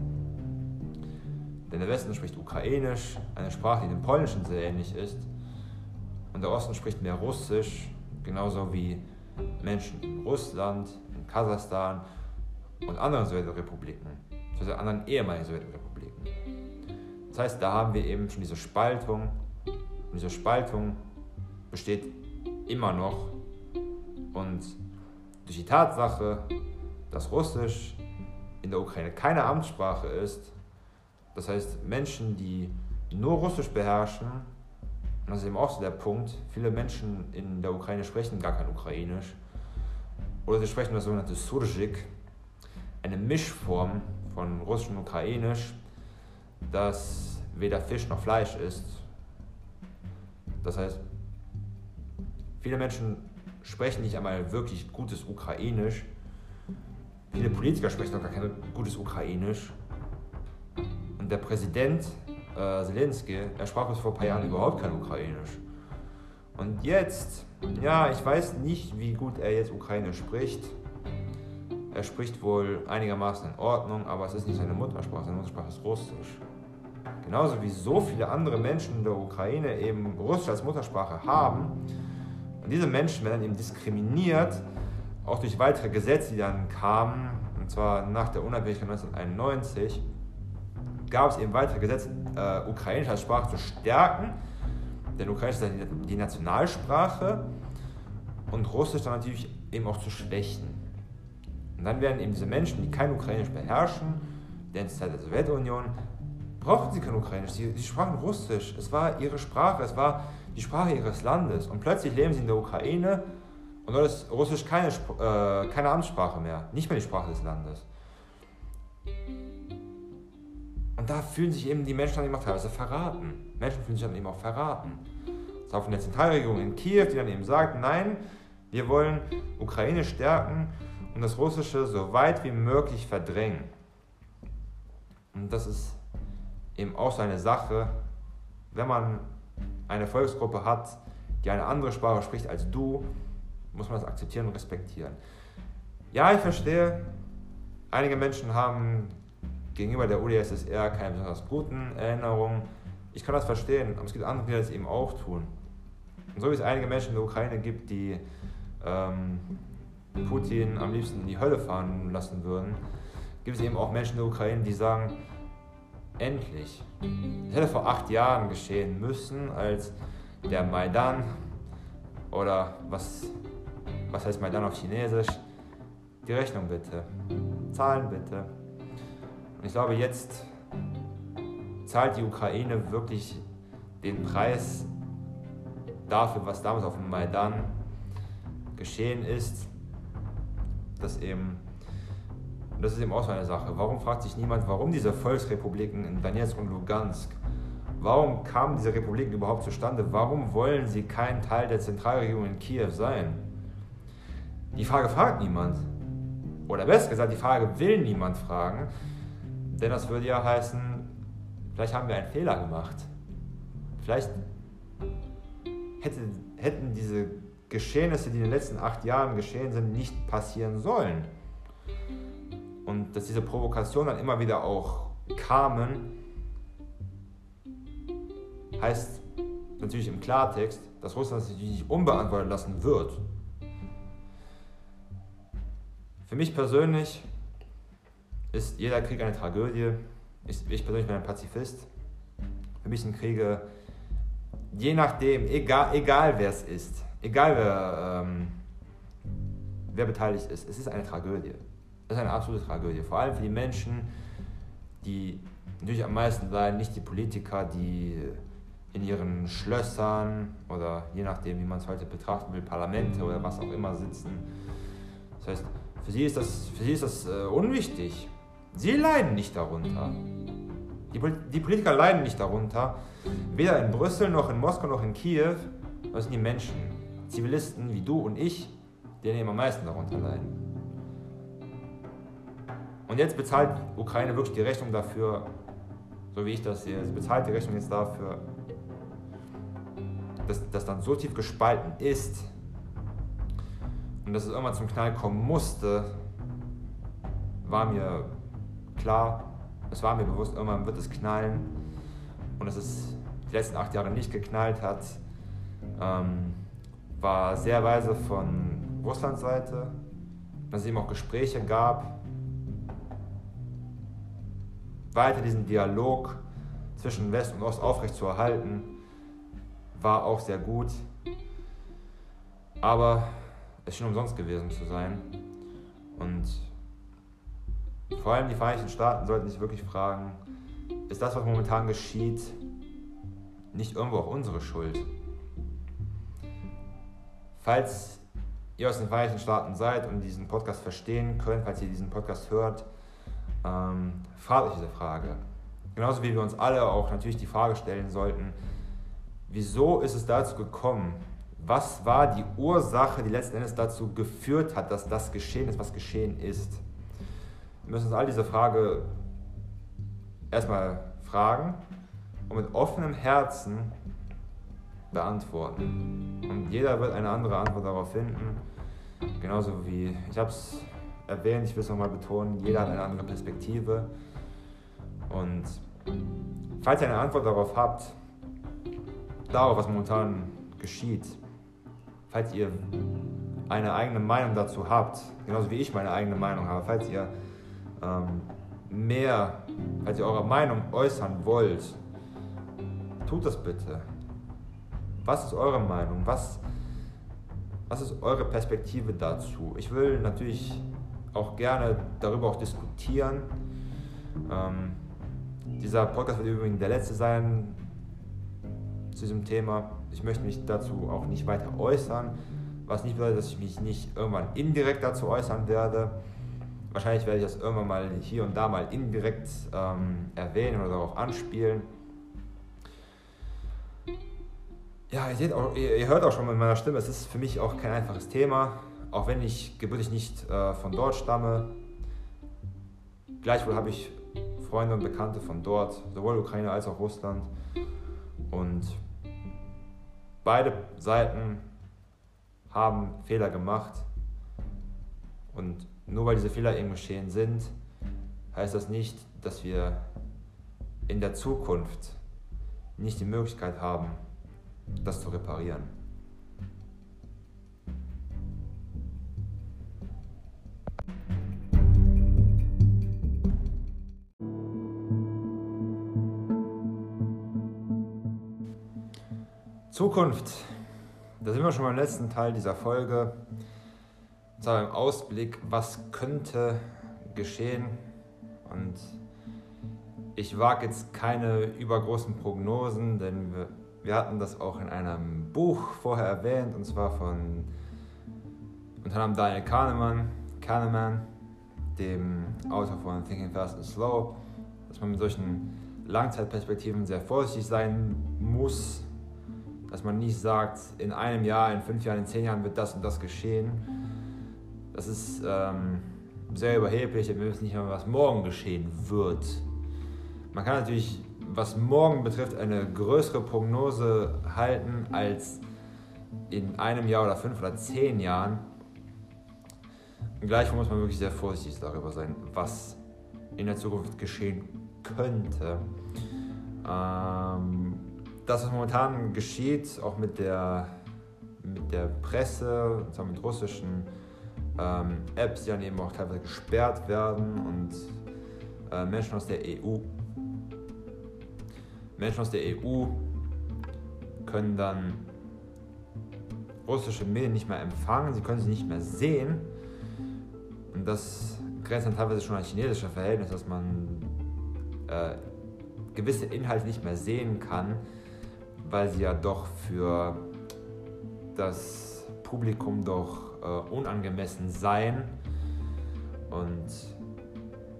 Denn der Westen spricht Ukrainisch, eine Sprache, die dem Polnischen sehr ähnlich ist. Und der Osten spricht mehr Russisch, genauso wie Menschen in Russland, in Kasachstan und anderen Sowjetrepubliken, also anderen ehemaligen Sowjetrepubliken. Das heißt, da haben wir eben schon diese Spaltung. Und diese Spaltung besteht immer noch. Und durch die Tatsache, dass Russisch in der Ukraine keine Amtssprache ist, das heißt Menschen, die nur Russisch beherrschen, und das ist eben auch so der Punkt, viele Menschen in der Ukraine sprechen gar kein Ukrainisch, oder sie sprechen das sogenannte Surjik, eine Mischform von Russisch und Ukrainisch, das weder Fisch noch Fleisch ist. Das heißt, viele Menschen sprechen nicht einmal wirklich gutes Ukrainisch. Viele Politiker sprechen auch gar kein gutes Ukrainisch. Und der Präsident äh, Zelensky, er sprach bis vor ein paar Jahren überhaupt kein Ukrainisch. Und jetzt, ja, ich weiß nicht, wie gut er jetzt Ukrainisch spricht. Er spricht wohl einigermaßen in Ordnung, aber es ist nicht seine Muttersprache, seine Muttersprache ist Russisch. Genauso wie so viele andere Menschen in der Ukraine eben Russisch als Muttersprache haben. Und diese Menschen werden eben diskriminiert, auch durch weitere Gesetze, die dann kamen, und zwar nach der Unabhängigkeit 1991, gab es eben weitere Gesetze, äh, Ukrainisch als Sprache zu stärken, denn Ukrainisch ist die Nationalsprache und Russisch dann natürlich eben auch zu schwächen. Und dann werden eben diese Menschen, die kein Ukrainisch beherrschen, denn zur Zeit der Sowjetunion, brauchten sie kein Ukrainisch, sie, sie sprachen Russisch. Es war ihre Sprache, es war die Sprache ihres Landes. Und plötzlich leben sie in der Ukraine und dort ist Russisch keine, äh, keine Amtssprache mehr, nicht mehr die Sprache des Landes. Und da fühlen sich eben die Menschen dann eben auch teilweise verraten. Menschen fühlen sich dann eben auch verraten. Das war von der Zentralregierung in Kiew, die dann eben sagt, nein, wir wollen Ukraine stärken und das Russische so weit wie möglich verdrängen. Und das ist eben auch so eine Sache, wenn man eine Volksgruppe hat, die eine andere Sprache spricht als du, muss man das akzeptieren und respektieren. Ja, ich verstehe, einige Menschen haben gegenüber der UdSSR keine besonders guten Erinnerungen. Ich kann das verstehen, aber es gibt andere, die das eben auch tun. Und so wie es einige Menschen in der Ukraine gibt, die ähm, Putin am liebsten in die Hölle fahren lassen würden, gibt es eben auch Menschen in der Ukraine, die sagen, endlich. Es hätte vor acht Jahren geschehen müssen, als der Maidan oder was, was heißt Maidan auf Chinesisch? Die Rechnung bitte. Zahlen bitte. Und ich glaube, jetzt zahlt die Ukraine wirklich den Preis dafür, was damals auf dem Maidan geschehen ist dass eben, und das ist eben auch so eine Sache, warum fragt sich niemand, warum diese Volksrepubliken in Donetsk und Lugansk, warum kamen diese Republiken überhaupt zustande, warum wollen sie kein Teil der Zentralregierung in Kiew sein? Die Frage fragt niemand. Oder besser gesagt, die Frage will niemand fragen, denn das würde ja heißen, vielleicht haben wir einen Fehler gemacht. Vielleicht hätte, hätten diese Geschehnisse, die in den letzten acht Jahren geschehen sind, nicht passieren sollen. Und dass diese Provokationen dann immer wieder auch kamen, heißt natürlich im Klartext, dass Russland sich nicht unbeantwortet lassen wird. Für mich persönlich ist jeder Krieg eine Tragödie. Ich, ich persönlich bin ein Pazifist. Für mich sind Kriege, je nachdem, egal, egal wer es ist, egal wer, ähm, wer beteiligt ist, es ist eine Tragödie. Es ist eine absolute Tragödie. Vor allem für die Menschen, die natürlich am meisten leiden, nicht die Politiker, die in ihren Schlössern oder je nachdem, wie man es heute betrachten will, Parlamente oder was auch immer sitzen. Das heißt, für sie ist das, für sie ist das äh, unwichtig. Sie leiden nicht darunter. Die, die Politiker leiden nicht darunter. Weder in Brüssel noch in Moskau noch in Kiew. Das sind die Menschen. Zivilisten wie du und ich, die eben am meisten darunter leiden. Und jetzt bezahlt Ukraine wirklich die Rechnung dafür, so wie ich das sehe, sie bezahlt die Rechnung jetzt dafür, dass das dann so tief gespalten ist und dass es irgendwann zum Knall kommen musste, war mir klar, es war mir bewusst, irgendwann wird es knallen. Und dass es die letzten acht Jahre nicht geknallt hat, ähm, war sehr weise von Russlands Seite, dass es eben auch Gespräche gab, weiter diesen Dialog zwischen West und Ost aufrechtzuerhalten, war auch sehr gut. Aber es schien umsonst gewesen zu sein. Und vor allem die Vereinigten Staaten sollten sich wirklich fragen, ist das, was momentan geschieht, nicht irgendwo auch unsere Schuld? Falls ihr aus den Vereinigten Staaten seid und diesen Podcast verstehen könnt, falls ihr diesen Podcast hört, ähm, fragt euch diese Frage. Genauso wie wir uns alle auch natürlich die Frage stellen sollten, wieso ist es dazu gekommen? Was war die Ursache, die letzten Endes dazu geführt hat, dass das geschehen ist, was geschehen ist? Wir müssen uns all diese Frage erstmal fragen und mit offenem Herzen beantworten. Und jeder wird eine andere Antwort darauf finden. Genauso wie, ich habe es erwähnt, ich will es nochmal betonen, jeder hat eine andere Perspektive. Und falls ihr eine Antwort darauf habt, darauf, was momentan geschieht, falls ihr eine eigene Meinung dazu habt, genauso wie ich meine eigene Meinung habe, falls ihr ähm, mehr, falls ihr eure Meinung äußern wollt, tut das bitte. Was ist eure Meinung? Was, was ist eure Perspektive dazu? Ich will natürlich auch gerne darüber auch diskutieren. Ähm, dieser Podcast wird übrigens der letzte sein zu diesem Thema. Ich möchte mich dazu auch nicht weiter äußern, was nicht bedeutet, dass ich mich nicht irgendwann indirekt dazu äußern werde. Wahrscheinlich werde ich das irgendwann mal hier und da mal indirekt ähm, erwähnen oder darauf anspielen. Ja, ihr, seht auch, ihr, hört auch schon mit meiner Stimme, es ist für mich auch kein einfaches Thema, auch wenn ich gebürtig nicht äh, von dort stamme. Gleichwohl habe ich Freunde und Bekannte von dort, sowohl Ukraine als auch Russland. Und beide Seiten haben Fehler gemacht. Und nur weil diese Fehler eben geschehen sind, heißt das nicht, dass wir in der Zukunft nicht die Möglichkeit haben, das zu reparieren. Zukunft. Da sind wir schon beim letzten Teil dieser Folge. Und zwar im Ausblick, was könnte geschehen. Und ich wage jetzt keine übergroßen Prognosen, denn wir, wir hatten das auch in einem Buch vorher erwähnt, und zwar von unter anderem Daniel Kahnemann, Kahneman, dem Autor von Thinking Fast and Slow, dass man mit solchen Langzeitperspektiven sehr vorsichtig sein muss, dass man nicht sagt, in einem Jahr, in fünf Jahren, in zehn Jahren wird das und das geschehen. Das ist ähm, sehr überheblich, wir wissen nicht mehr, was morgen geschehen wird. Man kann natürlich, was morgen betrifft, eine größere Prognose halten als in einem Jahr oder fünf oder zehn Jahren. Gleichwohl muss man wirklich sehr vorsichtig darüber sein, was in der Zukunft geschehen könnte. Ähm, das, was momentan geschieht, auch mit der, mit der Presse, mit russischen ähm, Apps, die dann eben auch teilweise gesperrt werden und äh, Menschen aus der EU, Menschen aus der EU können dann russische Medien nicht mehr empfangen, sie können sie nicht mehr sehen. Und das grenzt dann teilweise schon an chinesische Verhältnisse, dass man äh, gewisse Inhalte nicht mehr sehen kann, weil sie ja doch für das Publikum doch äh, unangemessen seien. Und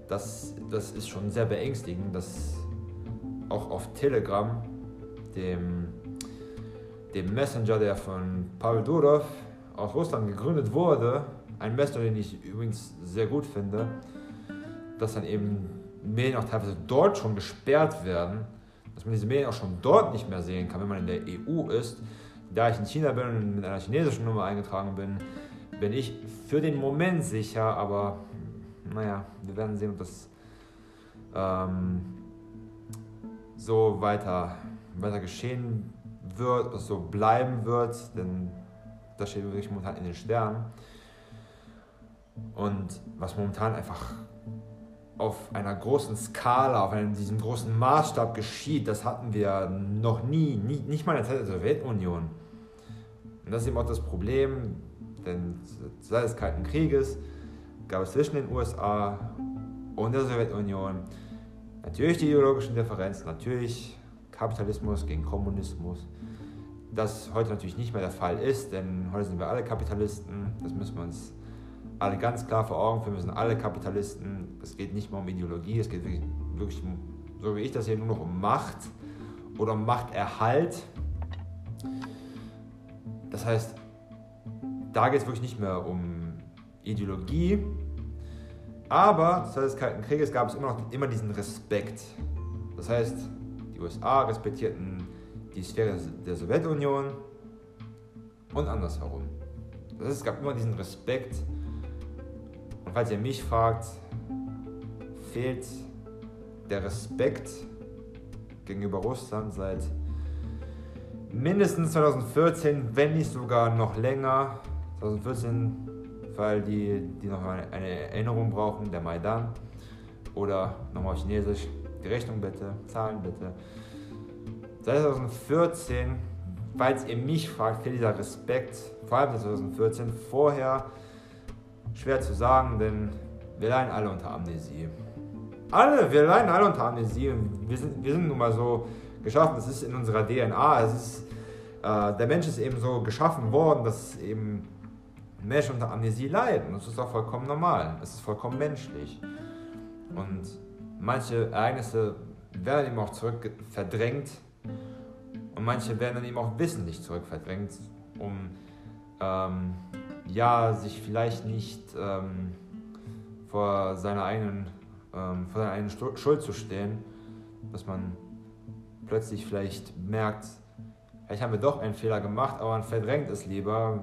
das, das ist schon sehr beängstigend, dass auch auf Telegram, dem, dem Messenger, der von Pavel Durov aus Russland gegründet wurde, ein Messenger, den ich übrigens sehr gut finde, dass dann eben Medien auch teilweise dort schon gesperrt werden dass man diese Medien auch schon dort nicht mehr sehen kann, wenn man in der EU ist. Da ich in China bin und mit einer chinesischen Nummer eingetragen bin, bin ich für den Moment sicher, aber naja, wir werden sehen, ob das ähm, so weiter, weiter geschehen wird, ob so bleiben wird, denn das steht wirklich momentan in den Sternen. Und was momentan einfach auf einer großen Skala, auf einem, diesem großen Maßstab geschieht, das hatten wir noch nie, nie nicht mal in der Zeit der Sowjetunion. Und das ist eben auch das Problem, denn seit des Kalten Krieges gab es zwischen den USA und der Sowjetunion natürlich die ideologischen Differenzen, natürlich Kapitalismus gegen Kommunismus. Das heute natürlich nicht mehr der Fall ist, denn heute sind wir alle Kapitalisten, das müssen wir uns alle ganz klar vor Augen wir sind alle Kapitalisten. Es geht nicht mehr um Ideologie, es geht wirklich, wirklich so wie ich das hier, nur noch um Macht oder um Machterhalt. Das heißt, da geht es wirklich nicht mehr um Ideologie, aber seit des Kalten Krieges gab es immer noch immer diesen Respekt. Das heißt, die USA respektierten die Sphäre der Sowjetunion und andersherum. Das heißt, es gab immer diesen Respekt falls ihr mich fragt, fehlt der Respekt gegenüber Russland seit mindestens 2014, wenn nicht sogar noch länger. 2014, weil die, die noch eine Erinnerung brauchen, der Maidan. Oder nochmal Chinesisch, die Rechnung bitte, Zahlen bitte. Seit 2014, falls ihr mich fragt, fehlt dieser Respekt, vor allem 2014. Vorher Schwer zu sagen, denn wir leiden alle unter Amnesie. Alle, wir leiden alle unter Amnesie. Wir sind, wir sind nun mal so geschaffen, es ist in unserer DNA. Es ist, äh, der Mensch ist eben so geschaffen worden, dass eben Menschen unter Amnesie leiden. Das ist auch vollkommen normal. Es ist vollkommen menschlich. Und manche Ereignisse werden eben auch zurück verdrängt und manche werden dann eben auch wissentlich zurückverdrängt, um ähm, ja, sich vielleicht nicht ähm, vor, seiner eigenen, ähm, vor seiner eigenen Schuld zu stehen, dass man plötzlich vielleicht merkt, vielleicht haben wir doch einen Fehler gemacht, aber man verdrängt es lieber.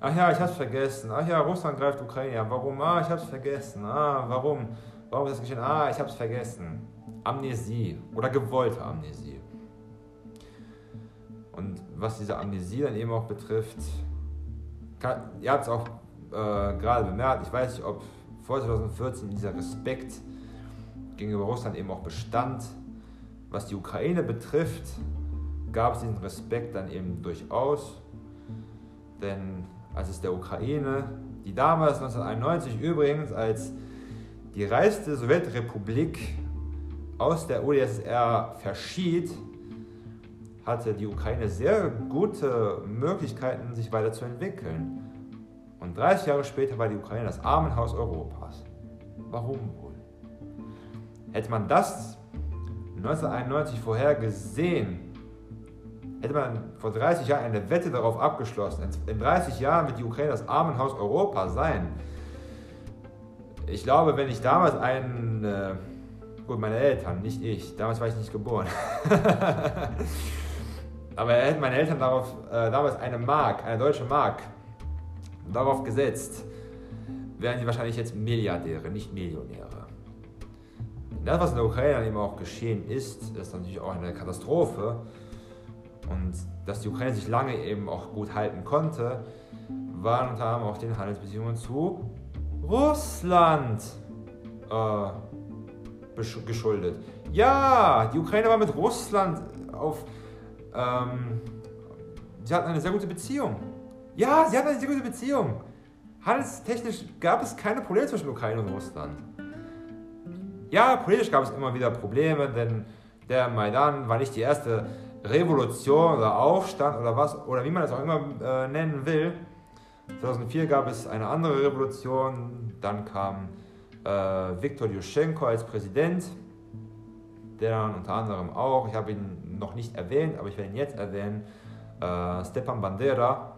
Ach ja, ich hab's vergessen. Ach ja, Russland greift Ukraine. Ja, warum? Ah, ich hab's vergessen. Ah, warum? Warum ist das geschehen? Ah, ich hab's vergessen. Amnesie oder gewollte Amnesie. Und was diese Amnesie dann eben auch betrifft, kann, ihr habt es auch äh, gerade bemerkt, ich weiß nicht, ob vor 2014 dieser Respekt gegenüber Russland eben auch bestand. Was die Ukraine betrifft, gab es diesen Respekt dann eben durchaus. Denn als es der Ukraine, die damals 1991 übrigens als die reichste Sowjetrepublik aus der UdSSR verschied, hatte die Ukraine sehr gute Möglichkeiten, sich weiterzuentwickeln. Und 30 Jahre später war die Ukraine das Armenhaus Europas. Warum wohl? Hätte man das 1991 vorher gesehen, hätte man vor 30 Jahren eine Wette darauf abgeschlossen, in 30 Jahren wird die Ukraine das Armenhaus Europas sein. Ich glaube, wenn ich damals einen, äh, gut, meine Eltern, nicht ich, damals war ich nicht geboren, *laughs* Aber hätten meine Eltern darauf äh, damals eine Mark, eine deutsche Mark, darauf gesetzt, wären sie wahrscheinlich jetzt Milliardäre, nicht Millionäre. Das, was in der Ukraine eben auch geschehen ist, ist natürlich auch eine Katastrophe. Und dass die Ukraine sich lange eben auch gut halten konnte, waren unter anderem auch den Handelsbeziehungen zu Russland äh, geschuldet. Ja, die Ukraine war mit Russland auf ähm, sie hatten eine sehr gute Beziehung. Ja, sie hatten eine sehr gute Beziehung. Handelstechnisch gab es keine Probleme zwischen Ukraine und Russland. Ja, politisch gab es immer wieder Probleme, denn der Maidan war nicht die erste Revolution oder Aufstand oder was, oder wie man das auch immer äh, nennen will. 2004 gab es eine andere Revolution, dann kam äh, Viktor Yushchenko als Präsident, der dann unter anderem auch, ich habe ihn noch nicht erwähnt, aber ich werde ihn jetzt erwähnen, äh, Stepan Bandera,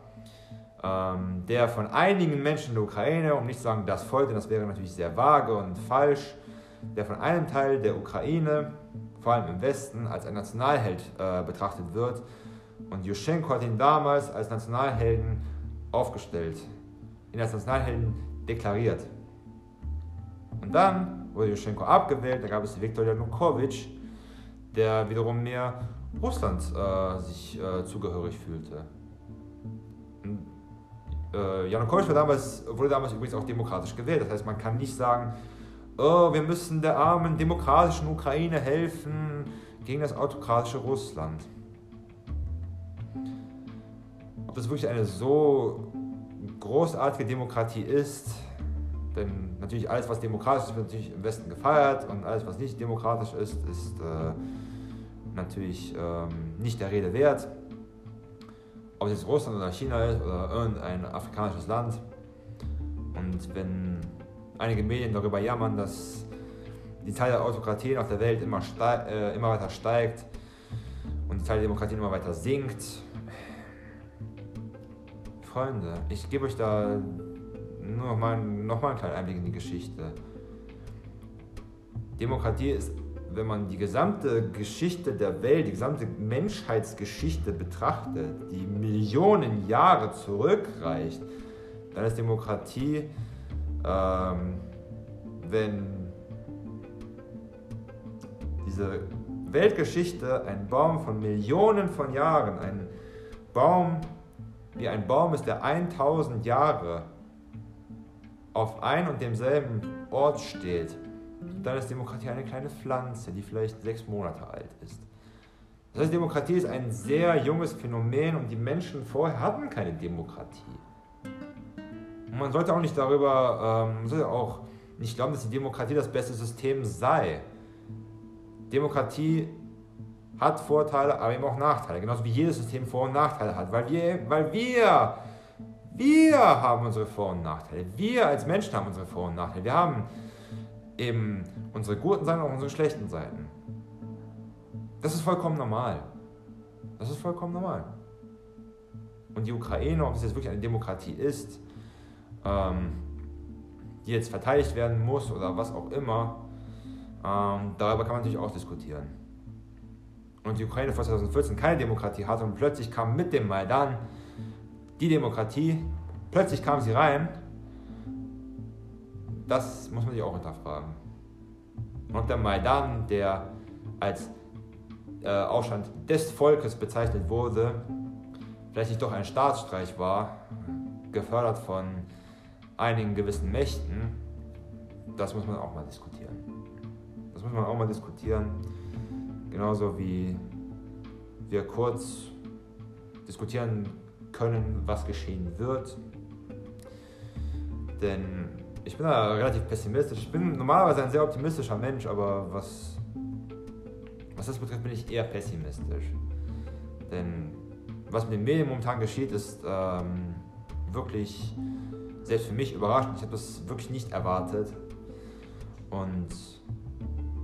ähm, der von einigen Menschen in der Ukraine, um nicht zu sagen das Volk, denn das wäre natürlich sehr vage und falsch, der von einem Teil der Ukraine, vor allem im Westen, als ein Nationalheld äh, betrachtet wird. Und Yushchenko hat ihn damals als Nationalhelden aufgestellt, ihn als Nationalhelden deklariert. Und dann wurde Juschenko abgewählt, da gab es Viktor Yanukovych, der wiederum mehr Russland äh, sich äh, zugehörig fühlte. Und, äh, Janukowitsch damals, wurde damals übrigens auch demokratisch gewählt. Das heißt, man kann nicht sagen, oh, wir müssen der armen demokratischen Ukraine helfen gegen das autokratische Russland. Ob das wirklich eine so großartige Demokratie ist, denn natürlich alles, was demokratisch ist, wird natürlich im Westen gefeiert und alles, was nicht demokratisch ist, ist äh, natürlich ähm, nicht der Rede wert. Ob es jetzt Russland oder China ist oder irgendein afrikanisches Land. Und wenn einige Medien darüber jammern, dass die Zahl der Autokratien auf der Welt immer, äh, immer weiter steigt und die Zahl der Demokratien immer weiter sinkt. Freunde, ich gebe euch da nur noch noch mal einen kleinen Einblick in die Geschichte. Demokratie ist, wenn man die gesamte Geschichte der Welt, die gesamte Menschheitsgeschichte betrachtet, die Millionen Jahre zurückreicht, dann ist Demokratie ähm, wenn diese Weltgeschichte ein Baum von Millionen von Jahren, ein Baum, wie ein Baum ist, der 1000 Jahre auf ein und demselben Ort steht, dann ist Demokratie eine kleine Pflanze, die vielleicht sechs Monate alt ist. Das heißt, Demokratie ist ein sehr junges Phänomen und die Menschen vorher hatten keine Demokratie man sollte auch nicht darüber, ähm, sollte auch nicht glauben, dass die Demokratie das beste System sei. Demokratie hat Vorteile, aber eben auch Nachteile. Genauso wie jedes System Vor- und Nachteile hat. Weil wir, weil wir, wir haben unsere Vor- und Nachteile. Wir als Menschen haben unsere Vor- und Nachteile. Wir haben eben unsere guten Seiten und unsere schlechten Seiten. Das ist vollkommen normal. Das ist vollkommen normal. Und die Ukraine, ob es jetzt wirklich eine Demokratie ist, ähm, die jetzt verteidigt werden muss oder was auch immer, ähm, darüber kann man natürlich auch diskutieren. Und die Ukraine vor 2014 keine Demokratie hatte und plötzlich kam mit dem Maidan die Demokratie, plötzlich kam sie rein, das muss man sich auch hinterfragen. Und der Maidan, der als äh, Aufstand des Volkes bezeichnet wurde, vielleicht nicht doch ein Staatsstreich war, gefördert von einigen gewissen Mächten, das muss man auch mal diskutieren. Das muss man auch mal diskutieren. Genauso wie wir kurz diskutieren können, was geschehen wird. Denn ich bin da relativ pessimistisch. Ich bin normalerweise ein sehr optimistischer Mensch, aber was, was das betrifft, bin ich eher pessimistisch. Denn was mit den Medien momentan geschieht, ist ähm, wirklich selbst für mich überraschend. Ich habe das wirklich nicht erwartet. Und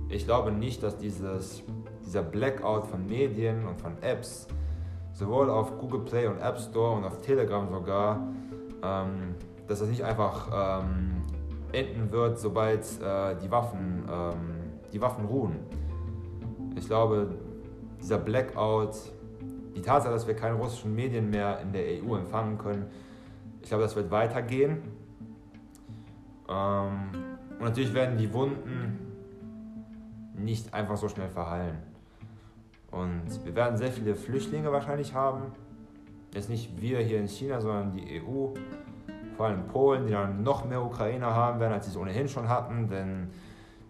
ich glaube nicht, dass dieses, dieser Blackout von Medien und von Apps, sowohl auf Google Play und App Store und auf Telegram sogar, ähm, dass das nicht einfach ähm, enden wird, sobald äh, die, Waffen, ähm, die Waffen ruhen. Ich glaube, dieser Blackout, die Tatsache, dass wir keine russischen Medien mehr in der EU empfangen können, ich glaube, das wird weitergehen. Ähm, und natürlich werden die Wunden nicht einfach so schnell verheilen. Und wir werden sehr viele Flüchtlinge wahrscheinlich haben. Jetzt nicht wir hier in China, sondern die EU. Vor allem Polen, die dann noch mehr Ukrainer haben werden, als sie es ohnehin schon hatten. Denn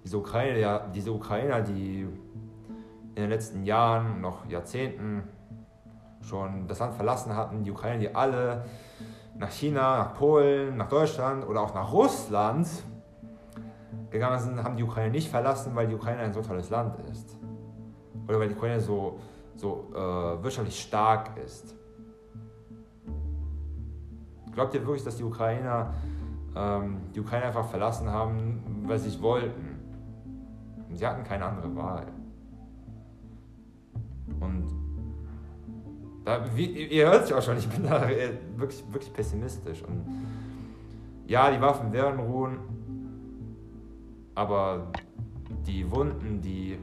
diese Ukrainer, ja, diese Ukrainer, die in den letzten Jahren, noch Jahrzehnten schon das Land verlassen hatten, die Ukrainer, die alle nach China, nach Polen, nach Deutschland oder auch nach Russland gegangen sind, haben die Ukraine nicht verlassen, weil die Ukraine ein so tolles Land ist. Oder weil die Ukraine so, so äh, wirtschaftlich stark ist. Glaubt ihr wirklich, dass die Ukrainer ähm, die Ukraine einfach verlassen haben, weil sie es wollten? Sie hatten keine andere Wahl. Und da, wie, ihr hört es auch schon, ich bin da wirklich, wirklich pessimistisch. Und ja, die Waffen werden ruhen, aber die Wunden, die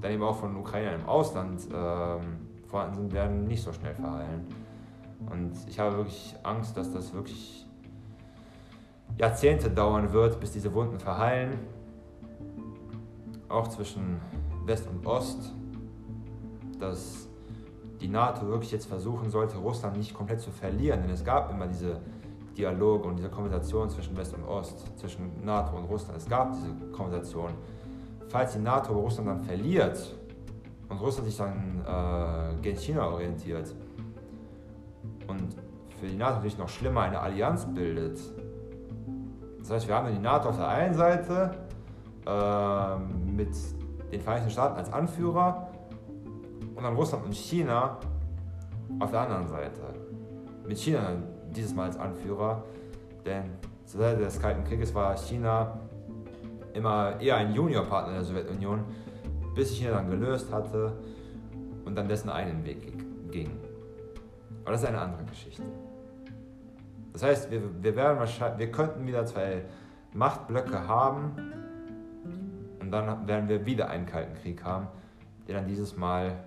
dann eben auch von Ukrainern im Ausland ähm, vorhanden sind, werden nicht so schnell verheilen. Und ich habe wirklich Angst, dass das wirklich Jahrzehnte dauern wird, bis diese Wunden verheilen. auch zwischen West und Ost, dass die NATO wirklich jetzt versuchen sollte, Russland nicht komplett zu verlieren. Denn es gab immer diese Dialoge und diese Konversation zwischen West und Ost, zwischen NATO und Russland. Es gab diese Konversation. Falls die NATO Russland dann verliert und Russland sich dann äh, gegen China orientiert und für die NATO natürlich noch schlimmer eine Allianz bildet. Das heißt, wir haben die NATO auf der einen Seite äh, mit den Vereinigten Staaten als Anführer und dann Russland und China auf der anderen Seite. Mit China dieses Mal als Anführer, denn zur Seite des Kalten Krieges war China immer eher ein Juniorpartner der Sowjetunion, bis sich China dann gelöst hatte und dann dessen einen Weg ging. Aber das ist eine andere Geschichte. Das heißt, wir, wir, werden wahrscheinlich, wir könnten wieder zwei Machtblöcke haben und dann werden wir wieder einen Kalten Krieg haben, der dann dieses Mal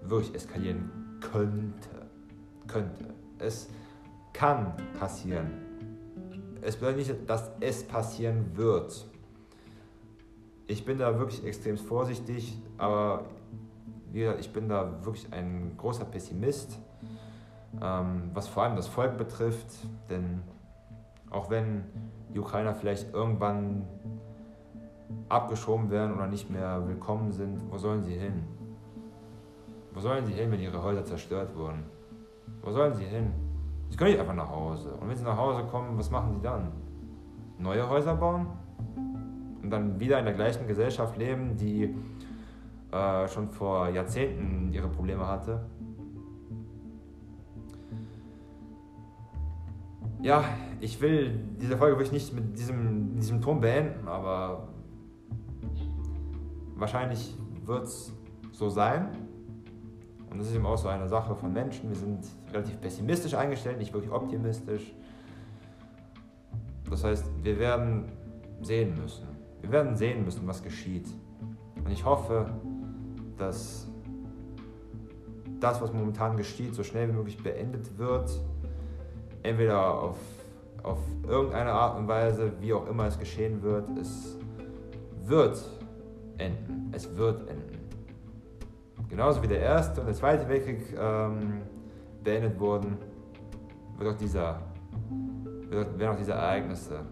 wirklich eskalieren könnte. Könnte. Es kann passieren. Es bedeutet nicht, dass es passieren wird. Ich bin da wirklich extrem vorsichtig, aber wie gesagt, ich bin da wirklich ein großer Pessimist, ähm, was vor allem das Volk betrifft, denn auch wenn die Ukrainer vielleicht irgendwann abgeschoben werden oder nicht mehr willkommen sind, wo sollen sie hin? Wo sollen sie hin, wenn ihre Häuser zerstört wurden? Wo sollen sie hin? Sie können nicht einfach nach Hause. Und wenn sie nach Hause kommen, was machen sie dann? Neue Häuser bauen? Und dann wieder in der gleichen Gesellschaft leben, die äh, schon vor Jahrzehnten ihre Probleme hatte? Ja, ich will diese Folge wirklich nicht mit diesem, diesem Ton beenden, aber wahrscheinlich wird es so sein. Und das ist eben auch so eine Sache von Menschen. Wir sind relativ pessimistisch eingestellt, nicht wirklich optimistisch. Das heißt, wir werden sehen müssen. Wir werden sehen müssen, was geschieht. Und ich hoffe, dass das, was momentan geschieht, so schnell wie möglich beendet wird. Entweder auf, auf irgendeine Art und Weise, wie auch immer es geschehen wird. Es wird enden. Es wird enden. Genauso wie der Erste und der Zweite Weltkrieg ähm, beendet wurden, wird auch dieser, wird, werden auch diese Ereignisse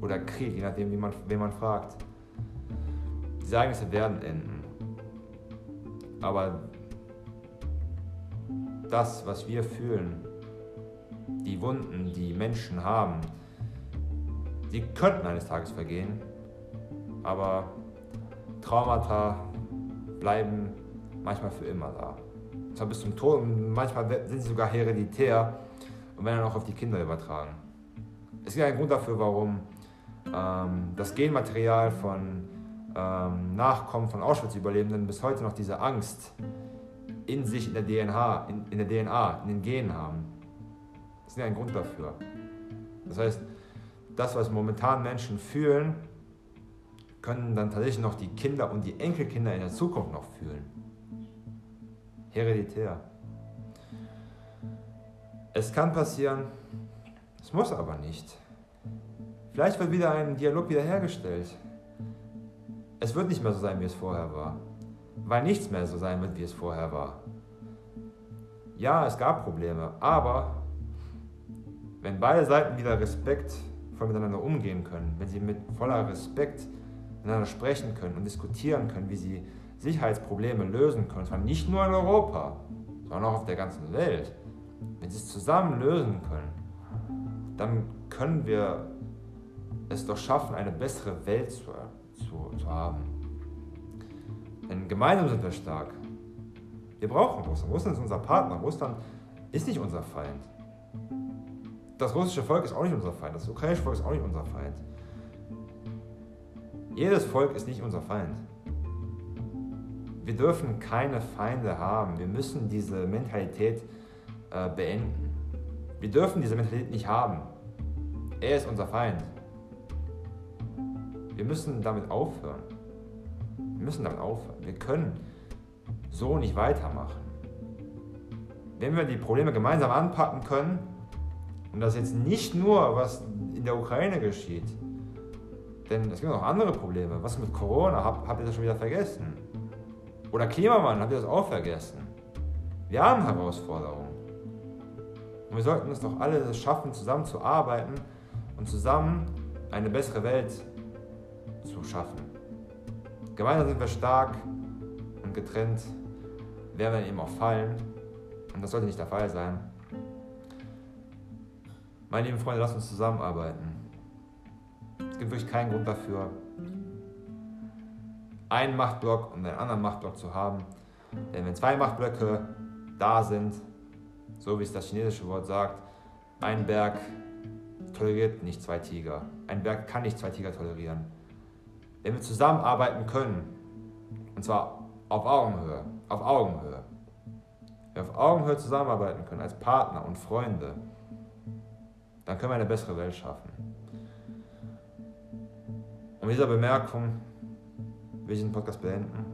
oder Krieg, je nachdem, wie man, wen man fragt, diese Ereignisse werden enden. Aber das, was wir fühlen, die Wunden, die Menschen haben, die könnten eines Tages vergehen, aber Traumata bleiben manchmal für immer da. Zwar bis zum Tod und manchmal sind sie sogar hereditär und werden dann auch auf die Kinder übertragen. Es gibt einen Grund dafür, warum ähm, das Genmaterial von ähm, Nachkommen von Auschwitz-Überlebenden bis heute noch diese Angst in sich, in der DNA, in, in der DNA, in den Genen haben. Das ist ein Grund dafür. Das heißt, das, was momentan Menschen fühlen, können dann tatsächlich noch die Kinder und die Enkelkinder in der Zukunft noch fühlen. Hereditär. Es kann passieren, es muss aber nicht. Vielleicht wird wieder ein Dialog wiederhergestellt. Es wird nicht mehr so sein, wie es vorher war. Weil nichts mehr so sein wird, wie es vorher war. Ja, es gab Probleme, aber wenn beide Seiten wieder Respekt voll miteinander umgehen können, wenn sie mit voller Respekt miteinander sprechen können und diskutieren können, wie sie Sicherheitsprobleme lösen können, zwar nicht nur in Europa, sondern auch auf der ganzen Welt, wenn sie es zusammen lösen können, dann können wir es doch schaffen, eine bessere Welt zu, zu, zu haben. Denn gemeinsam sind wir stark. Wir brauchen Russland. Russland ist unser Partner. Russland ist nicht unser Feind. Das russische Volk ist auch nicht unser Feind. Das ukrainische Volk ist auch nicht unser Feind. Jedes Volk ist nicht unser Feind. Wir dürfen keine Feinde haben. Wir müssen diese Mentalität äh, beenden. Wir dürfen diese Mentalität nicht haben. Er ist unser Feind. Wir müssen damit aufhören. Wir müssen damit aufhören. Wir können so nicht weitermachen. Wenn wir die Probleme gemeinsam anpacken können, und das jetzt nicht nur, was in der Ukraine geschieht, Denn es gibt noch andere Probleme. Was mit Corona? Hab, habt ihr das schon wieder vergessen? Oder Klimawandel? Habt ihr das auch vergessen? Wir haben Herausforderungen. Und wir sollten es doch alle schaffen, zusammen zu arbeiten und zusammen eine bessere Welt zu schaffen. Gemeinsam sind wir stark und getrennt werden wir eben auch fallen. Und das sollte nicht der Fall sein. Meine lieben Freunde, lasst uns zusammenarbeiten. Es gibt wirklich keinen Grund dafür, einen Machtblock und einen anderen Machtblock zu haben. Denn wenn zwei Machtblöcke da sind, so wie es das chinesische Wort sagt, ein Berg toleriert nicht zwei Tiger. Ein Berg kann nicht zwei Tiger tolerieren. Wenn wir zusammenarbeiten können, und zwar auf Augenhöhe, auf Augenhöhe, wenn wir auf Augenhöhe zusammenarbeiten können als Partner und Freunde, dann können wir eine bessere Welt schaffen. Und mit dieser Bemerkung will ich den Podcast beenden.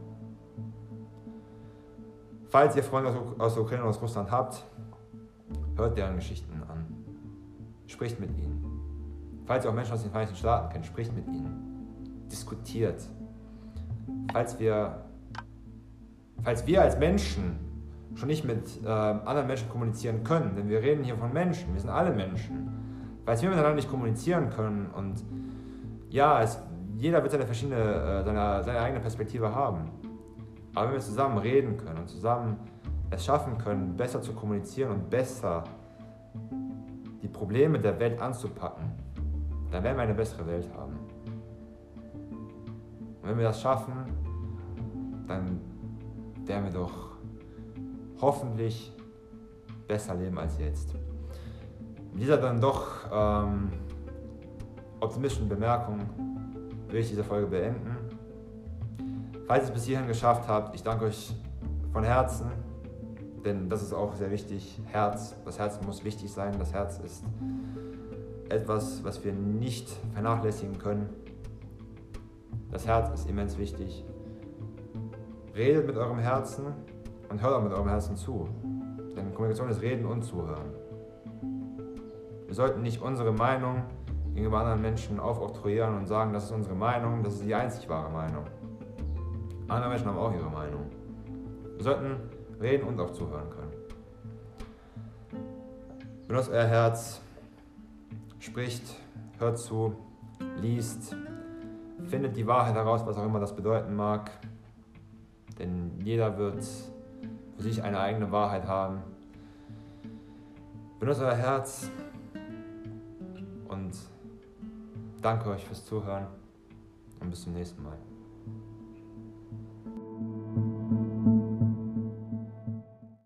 Falls ihr Freunde aus der Ukraine und aus Russland habt, hört deren Geschichten an. Spricht mit ihnen. Falls ihr auch Menschen aus den Vereinigten Staaten kennt, spricht mit ihnen. Diskutiert. Falls wir, falls wir als Menschen schon nicht mit äh, anderen Menschen kommunizieren können, denn wir reden hier von Menschen, wir sind alle Menschen. Falls wir miteinander nicht kommunizieren können und ja, es, jeder wird seine, verschiedene, äh, seine, seine eigene Perspektive haben. Aber wenn wir zusammen reden können und zusammen es schaffen können, besser zu kommunizieren und besser die Probleme der Welt anzupacken, dann werden wir eine bessere Welt haben. Und wenn wir das schaffen, dann werden wir doch hoffentlich besser leben als jetzt. Mit dieser dann doch ähm, optimistischen Bemerkung will ich diese Folge beenden. Falls ihr es bis hierhin geschafft habt, ich danke euch von Herzen, denn das ist auch sehr wichtig. Herz, das Herz muss wichtig sein. Das Herz ist etwas, was wir nicht vernachlässigen können. Das Herz ist immens wichtig. Redet mit eurem Herzen und hört auch mit eurem Herzen zu. Denn Kommunikation ist Reden und Zuhören. Wir sollten nicht unsere Meinung gegenüber anderen Menschen aufoktroyieren und sagen, das ist unsere Meinung, das ist die einzig wahre Meinung. Andere Menschen haben auch ihre Meinung. Wir sollten reden und auch zuhören können. Benutzt euer Herz, spricht, hört zu, liest, findet die Wahrheit heraus, was auch immer das bedeuten mag. Denn jeder wird für sich eine eigene Wahrheit haben. Benutzt euer Herz und danke euch fürs Zuhören und bis zum nächsten Mal.